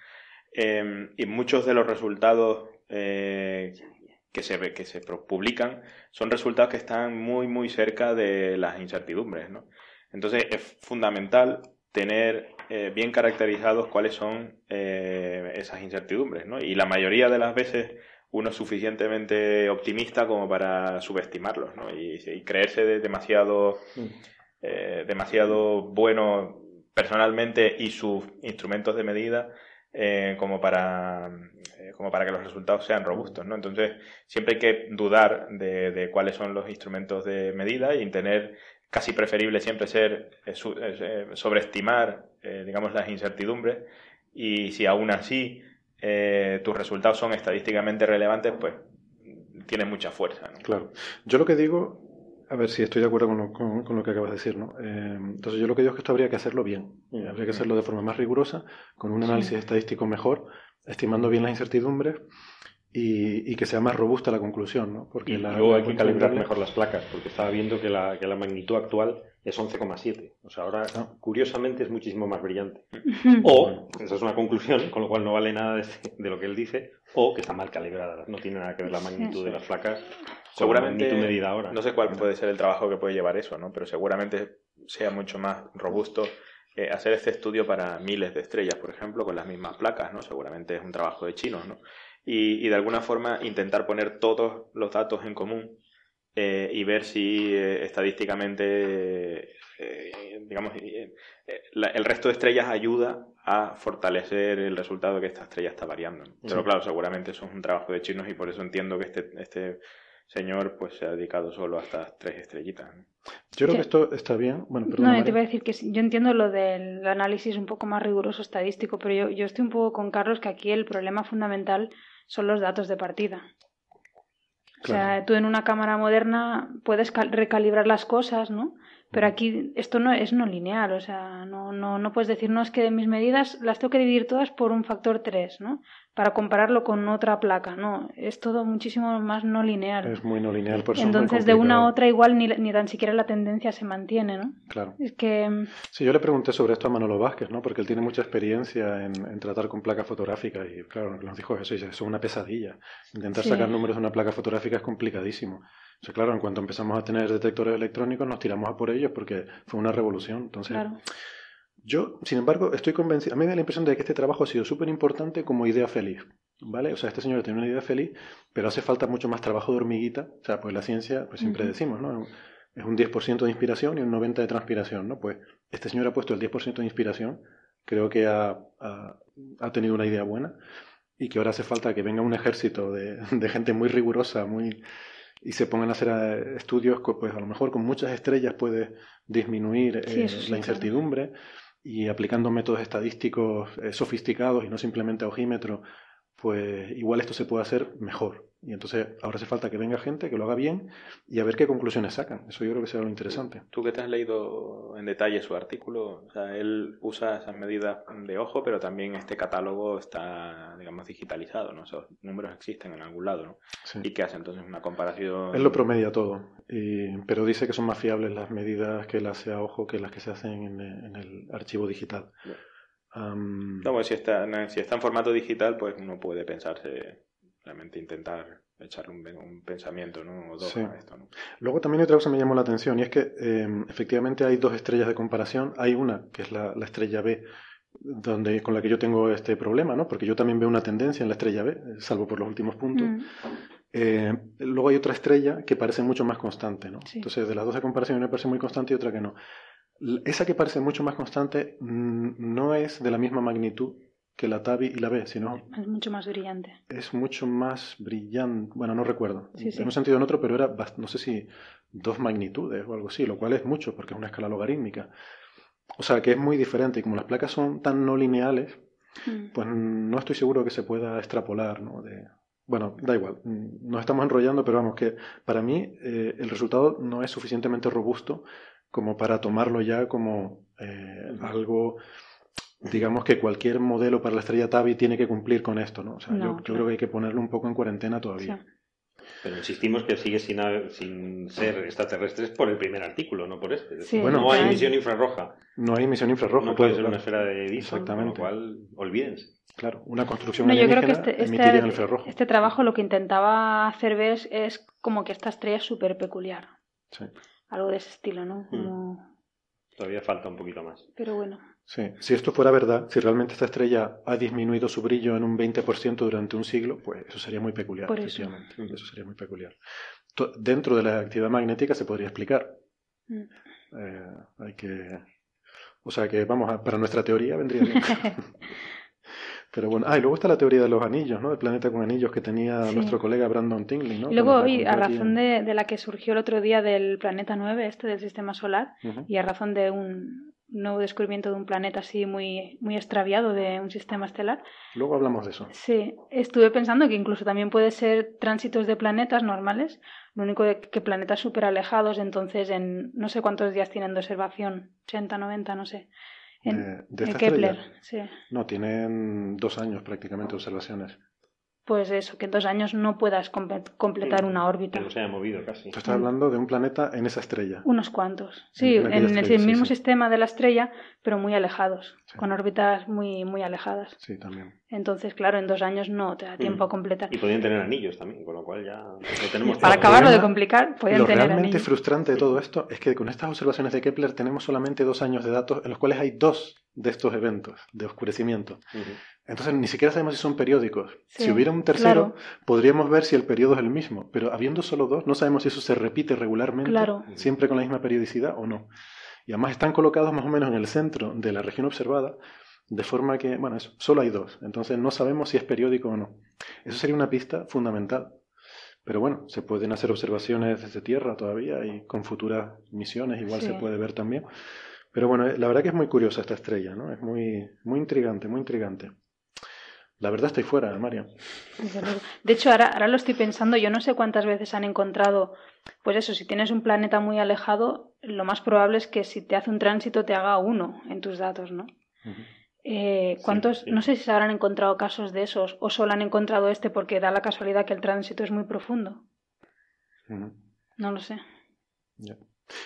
Eh, y muchos de los resultados eh, que se, que se publican son resultados que están muy, muy cerca de las incertidumbres, ¿no? Entonces es fundamental tener bien caracterizados cuáles son esas incertidumbres, ¿no? Y la mayoría de las veces uno es suficientemente optimista como para subestimarlos, ¿no? Y, creerse de- demasiado, eh, demasiado bueno personalmente y sus instrumentos de medida eh, como para eh, como para que los resultados sean robustos, ¿no? Entonces siempre hay que dudar de, de cuáles son los instrumentos de medida y tener casi preferible siempre ser su- sobreestimar, digamos, las incertidumbres y si aún así tus resultados son estadísticamente relevantes, pues tienen mucha fuerza. Claro. Yo lo que digo, a ver si estoy de acuerdo con lo, con- con lo que acabas de decir, ¿no? Eh, entonces yo lo que digo es que esto habría que hacerlo bien. Mm. Habría que hacerlo de forma más rigurosa, con un análisis estadístico mejor, estimando bien las incertidumbres y, y que sea más robusta la conclusión, ¿no? Porque Y la- luego la hay que calibrar mejor las placas, porque estaba viendo que la, que la magnitud actual es 11,7. O sea, ahora, Ah. curiosamente, es muchísimo más brillante. O, esa es una conclusión, con lo cual no vale nada de, de lo que él dice, o que está mal calibrada. No tiene nada que ver la magnitud de las placas Seguramente, magnitud medida ahora. no sé cuál puede ser el trabajo que puede llevar eso, ¿no? Pero seguramente sea mucho más robusto eh, hacer este estudio para miles de estrellas, por ejemplo, con las mismas placas, ¿no? Seguramente es un trabajo de chinos, ¿no? Y, y de alguna forma intentar poner todos los datos en común eh, y ver si eh, estadísticamente, digamos, la- el resto de estrellas ayuda a fortalecer el resultado que esta estrella está variando. ¿no? Pero Sí. claro, seguramente eso es un trabajo de chinos y por eso entiendo que este, este señor pues se ha dedicado solo a estas tres estrellitas. ¿no? Yo creo Sí. que esto está bien. Bueno, perdón. No, yo te iba a decir que sí, yo entiendo lo del análisis un poco más riguroso estadístico, pero yo, yo estoy un poco con Carlos que aquí el problema fundamental son los datos de partida. O sea, tú en una cámara moderna puedes cal- recalibrar las cosas, ¿no? Pero aquí esto no es no lineal, o sea, no, no, no puedes decir, no, es que mis medidas las tengo que dividir todas por un factor 3, ¿no? Para compararlo con otra placa, no, es todo muchísimo más no lineal. Es muy no lineal, por eso Entonces, de una a otra igual ni, ni tan siquiera la tendencia se mantiene, ¿no? Claro. Es que... mm, Sí, yo le pregunté sobre esto a Manolo Vázquez, ¿no? Porque él tiene mucha experiencia en, en tratar con placas fotográficas y, claro, nos dijo eso, dice, eso es una pesadilla. Intentar Sí. sacar números de una placa fotográfica es complicadísimo. O sea, claro, en cuanto empezamos a tener detectores electrónicos nos tiramos a por ellos porque fue una revolución. Entonces, Claro. yo, sin embargo, estoy convencido, a mí me da la impresión de que este trabajo ha sido súper importante como idea feliz, ¿vale? O sea, este señor tiene una idea feliz, pero hace falta mucho más trabajo de hormiguita, o sea, pues la ciencia, pues siempre decimos, ¿no? Es un 10% de inspiración y un 90% de transpiración, ¿no? Pues este señor ha puesto el 10% de inspiración, creo que ha, ha, ha tenido una idea buena y que ahora hace falta que venga un ejército de, de gente muy rigurosa, muy y se pongan a hacer eh, estudios, pues a lo mejor con muchas estrellas puede disminuir Sí, eh, sí, la claro. incertidumbre y aplicando métodos estadísticos eh, sofisticados y no simplemente a ojímetro, pues igual esto se puede hacer mejor. Y entonces ahora hace falta que venga gente que lo haga bien y a ver qué conclusiones sacan. Eso yo creo que será lo interesante. Tú que te has leído en detalle su artículo, o sea, él usa esas medidas de ojo, pero también este catálogo está, digamos, digitalizado, ¿no? Esos números existen en algún lado, ¿no? Sí. ¿Y qué hace entonces? Una comparación... Él lo promedia todo, y- pero dice que son más fiables las medidas que él hace a ojo que las que se hacen en, el- en el archivo digital. No, pues si está, si está en formato digital, pues uno puede pensarse, realmente intentar echarle un, un pensamiento, ¿no? O dos Sí. a esto, ¿no? Luego también hay otra cosa que me llamó la atención y es que eh, efectivamente hay dos estrellas de comparación. Hay una que es la, la estrella B, donde, con la que yo tengo este problema, ¿no? Porque yo también veo una tendencia en la estrella B, salvo por los últimos puntos. Mm, Eh, luego hay otra estrella que parece mucho más constante, ¿no? Sí. Entonces, de las dos de comparación, una parece muy constante y otra que no. Esa que parece mucho más constante mm, no es de la misma magnitud que la TAVI y la B, sino... Es mucho más brillante. Es mucho más brillante, bueno, no recuerdo, Sí, sí. en un sentido o en otro, pero era, no sé si dos magnitudes o algo así, lo cual es mucho porque es una escala logarítmica. O sea, que es muy diferente y como las placas son tan no lineales, Mm. pues no estoy seguro que se pueda extrapolar, ¿no? De, bueno, da igual, nos estamos enrollando, pero vamos, que para mí eh, el resultado no es suficientemente robusto como para tomarlo ya como eh, algo, digamos que cualquier modelo para la estrella Tabi tiene que cumplir con esto, ¿no? O sea, No, yo, yo claro. creo que hay que ponerlo un poco en cuarentena Sí. todavía. Pero insistimos que sigue sin, haber- sin ser extraterrestres por el primer artículo, no por este. Es Sí, Bueno, no hay emisión infrarroja. No hay emisión infrarroja, no puede claro, ser una esfera de Edison, Exactamente. con lo cual, olvídense. Claro, una construcción No, yo creo que este, emitiría en este, el infrarrojo. este trabajo lo que intentaba hacer ver es, es como que esta estrella es súper peculiar. Sí. Algo de ese estilo, ¿no? Como... Todavía falta un poquito más. Pero bueno. Sí, si esto fuera verdad, si realmente esta estrella ha disminuido su brillo en un 20% durante un siglo, pues eso sería muy peculiar, Por eso. efectivamente. Eso sería muy peculiar. To- Dentro de la actividad magnética se podría explicar. Mm. Eh, hay que... O sea que, vamos, a- para nuestra teoría vendría bien. Pero bueno, ah, y luego está la teoría de los anillos, ¿no? El planeta con anillos que tenía Sí. nuestro colega Brandon Tingley, ¿no? Y luego, Cuando la y a razón de, de la que surgió el otro día del planeta 9, este del sistema solar, y a razón de un nuevo descubrimiento de un planeta así muy, muy extraviado de un sistema estelar, Luego hablamos de eso. sí, estuve pensando que incluso también puede ser tránsitos de planetas normales, lo único de que planetas súper alejados, entonces en no sé cuántos días tienen de observación, 80, 90, no sé. En, de en Kepler, estrella. sí. No, tienen dos años prácticamente de observaciones. Pues eso, que en dos años no puedas completar una órbita. Que no se haya movido casi. Tú estás hablando de un planeta en esa estrella. Unos cuantos. Sí, En en el estrella, mismo sí. sistema de la estrella, pero muy alejados, Sí. con órbitas muy, muy alejadas. Sí, también. Entonces, claro, en dos años no te da tiempo Mm. a completar. Y podían tener anillos también, con lo cual ya lo tenemos Para acabarlo de complicar, podían Lo tener realmente anillos. frustrante de todo esto es que con estas observaciones de Kepler tenemos solamente dos años de datos en los cuales hay dos de estos eventos de oscurecimiento. Ujú. Entonces ni siquiera sabemos si son periódicos. Sí, si hubiera un tercero, claro. podríamos ver si el periodo es el mismo, pero habiendo solo dos, no sabemos si eso se repite regularmente, Claro. siempre con la misma periodicidad o no. Y además están colocados más o menos en el centro de la región observada, de forma que, bueno, eso, solo hay dos. Entonces no sabemos si es periódico o no. Eso sería una pista fundamental. Pero bueno, se pueden hacer observaciones desde Tierra todavía y con futuras misiones igual Sí. se puede ver también. Pero bueno, eh, la verdad que es muy curiosa esta estrella, ¿no? Es muy, muy intrigante, muy intrigante. La verdad estoy fuera, Mario. De hecho, ahora, ahora lo estoy pensando, yo no sé cuántas veces han encontrado, pues eso, si tienes un planeta muy alejado, lo más probable es que si te hace un tránsito te haga uno en tus datos, ¿no? Eh, ¿Cuántos? sí. No sé si se habrán encontrado casos de esos o solo han encontrado este porque da la casualidad que el tránsito es muy profundo. No lo sé.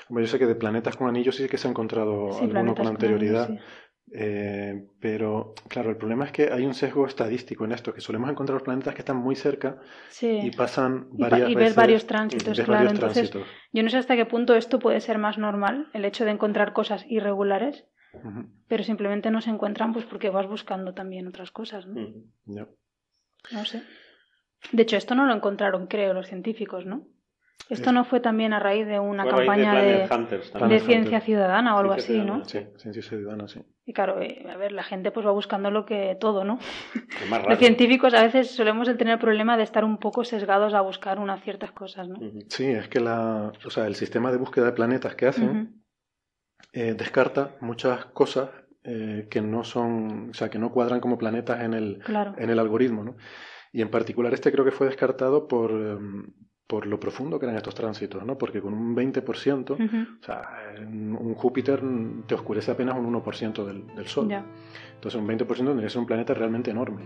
Hombre, yo sé que de planetas con anillos sí que se ha encontrado Sí, alguno con con anterioridad, anillos, eh, pero claro, el problema es que hay un sesgo estadístico en esto, que solemos encontrar los planetas que están muy cerca Sí. y pasan Y pa- varias y ves veces varios tránsitos, claro. varios Entonces, tránsitos. yo no sé hasta qué punto esto puede ser más normal, el hecho de encontrar cosas irregulares, pero simplemente no se encuentran pues porque vas buscando también otras cosas, ¿no? No sé. De hecho, esto no lo encontraron, creo, los científicos, ¿no? Esto Es- no fue también a raíz de una raíz campaña de, Hunters ciencia ciudadana o algo Ciencia así, ¿no? Sí, ciencia ciudadana, sí. Y claro, eh, a ver, la gente pues va buscando lo que todo, ¿no? Los científicos a veces solemos tener el problema de estar un poco sesgados a buscar unas ciertas cosas, ¿no? Sí, es que la, o sea, el sistema de búsqueda de planetas que hacen eh, descarta muchas cosas eh, que no son, o sea, que no cuadran como planetas en el, Claro. en el algoritmo, ¿no? Y en particular este creo que fue descartado por, em, por lo profundo que eran estos tránsitos, ¿no? Porque con un 20%, Ujú. o sea, un Júpiter te oscurece apenas un 1% del, del Sol. Ya. Entonces un 20% tendría que ser un planeta realmente enorme.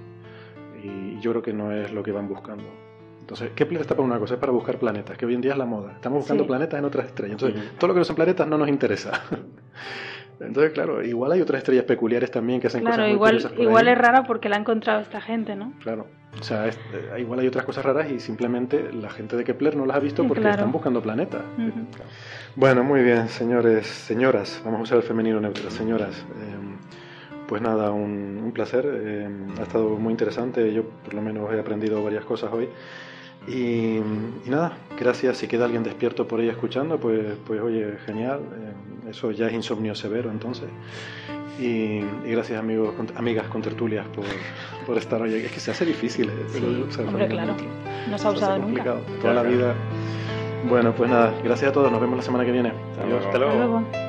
Y yo creo que no es lo que van buscando. Entonces, Kepler está para una cosa, es para buscar planetas, que hoy en día es la moda. Estamos buscando Sí. planetas en otras estrellas. Entonces, todo lo que no son planetas no nos interesa. Entonces, claro, igual hay otras estrellas peculiares también que hacen Claro, cosas muy igual, curiosas por igual ahí. es rara porque la ha encontrado esta gente, ¿no? Claro. O sea, es- eh, igual hay otras cosas raras y simplemente la gente de Kepler no las ha visto porque Claro. están buscando planetas. Ujú. Bueno, muy bien, señores, señoras, vamos a usar el femenino neutro, señoras. eh, pues nada, un, un placer, eh, ha estado muy interesante, yo por lo menos he aprendido varias cosas hoy. Y, y nada, gracias, si queda alguien despierto por ahí escuchando, pues, pues oye, genial, eh, eso ya es insomnio severo entonces. Y, gracias amigos, amigas con tertulias por, por, estar hoy. Es que se hace difícil, ¿eh? sí, hombre, claro. No se ha usado nunca. Toda la vida. Bueno, pues nada, gracias a todos. Nos vemos la semana que viene. Adiós. Hasta luego.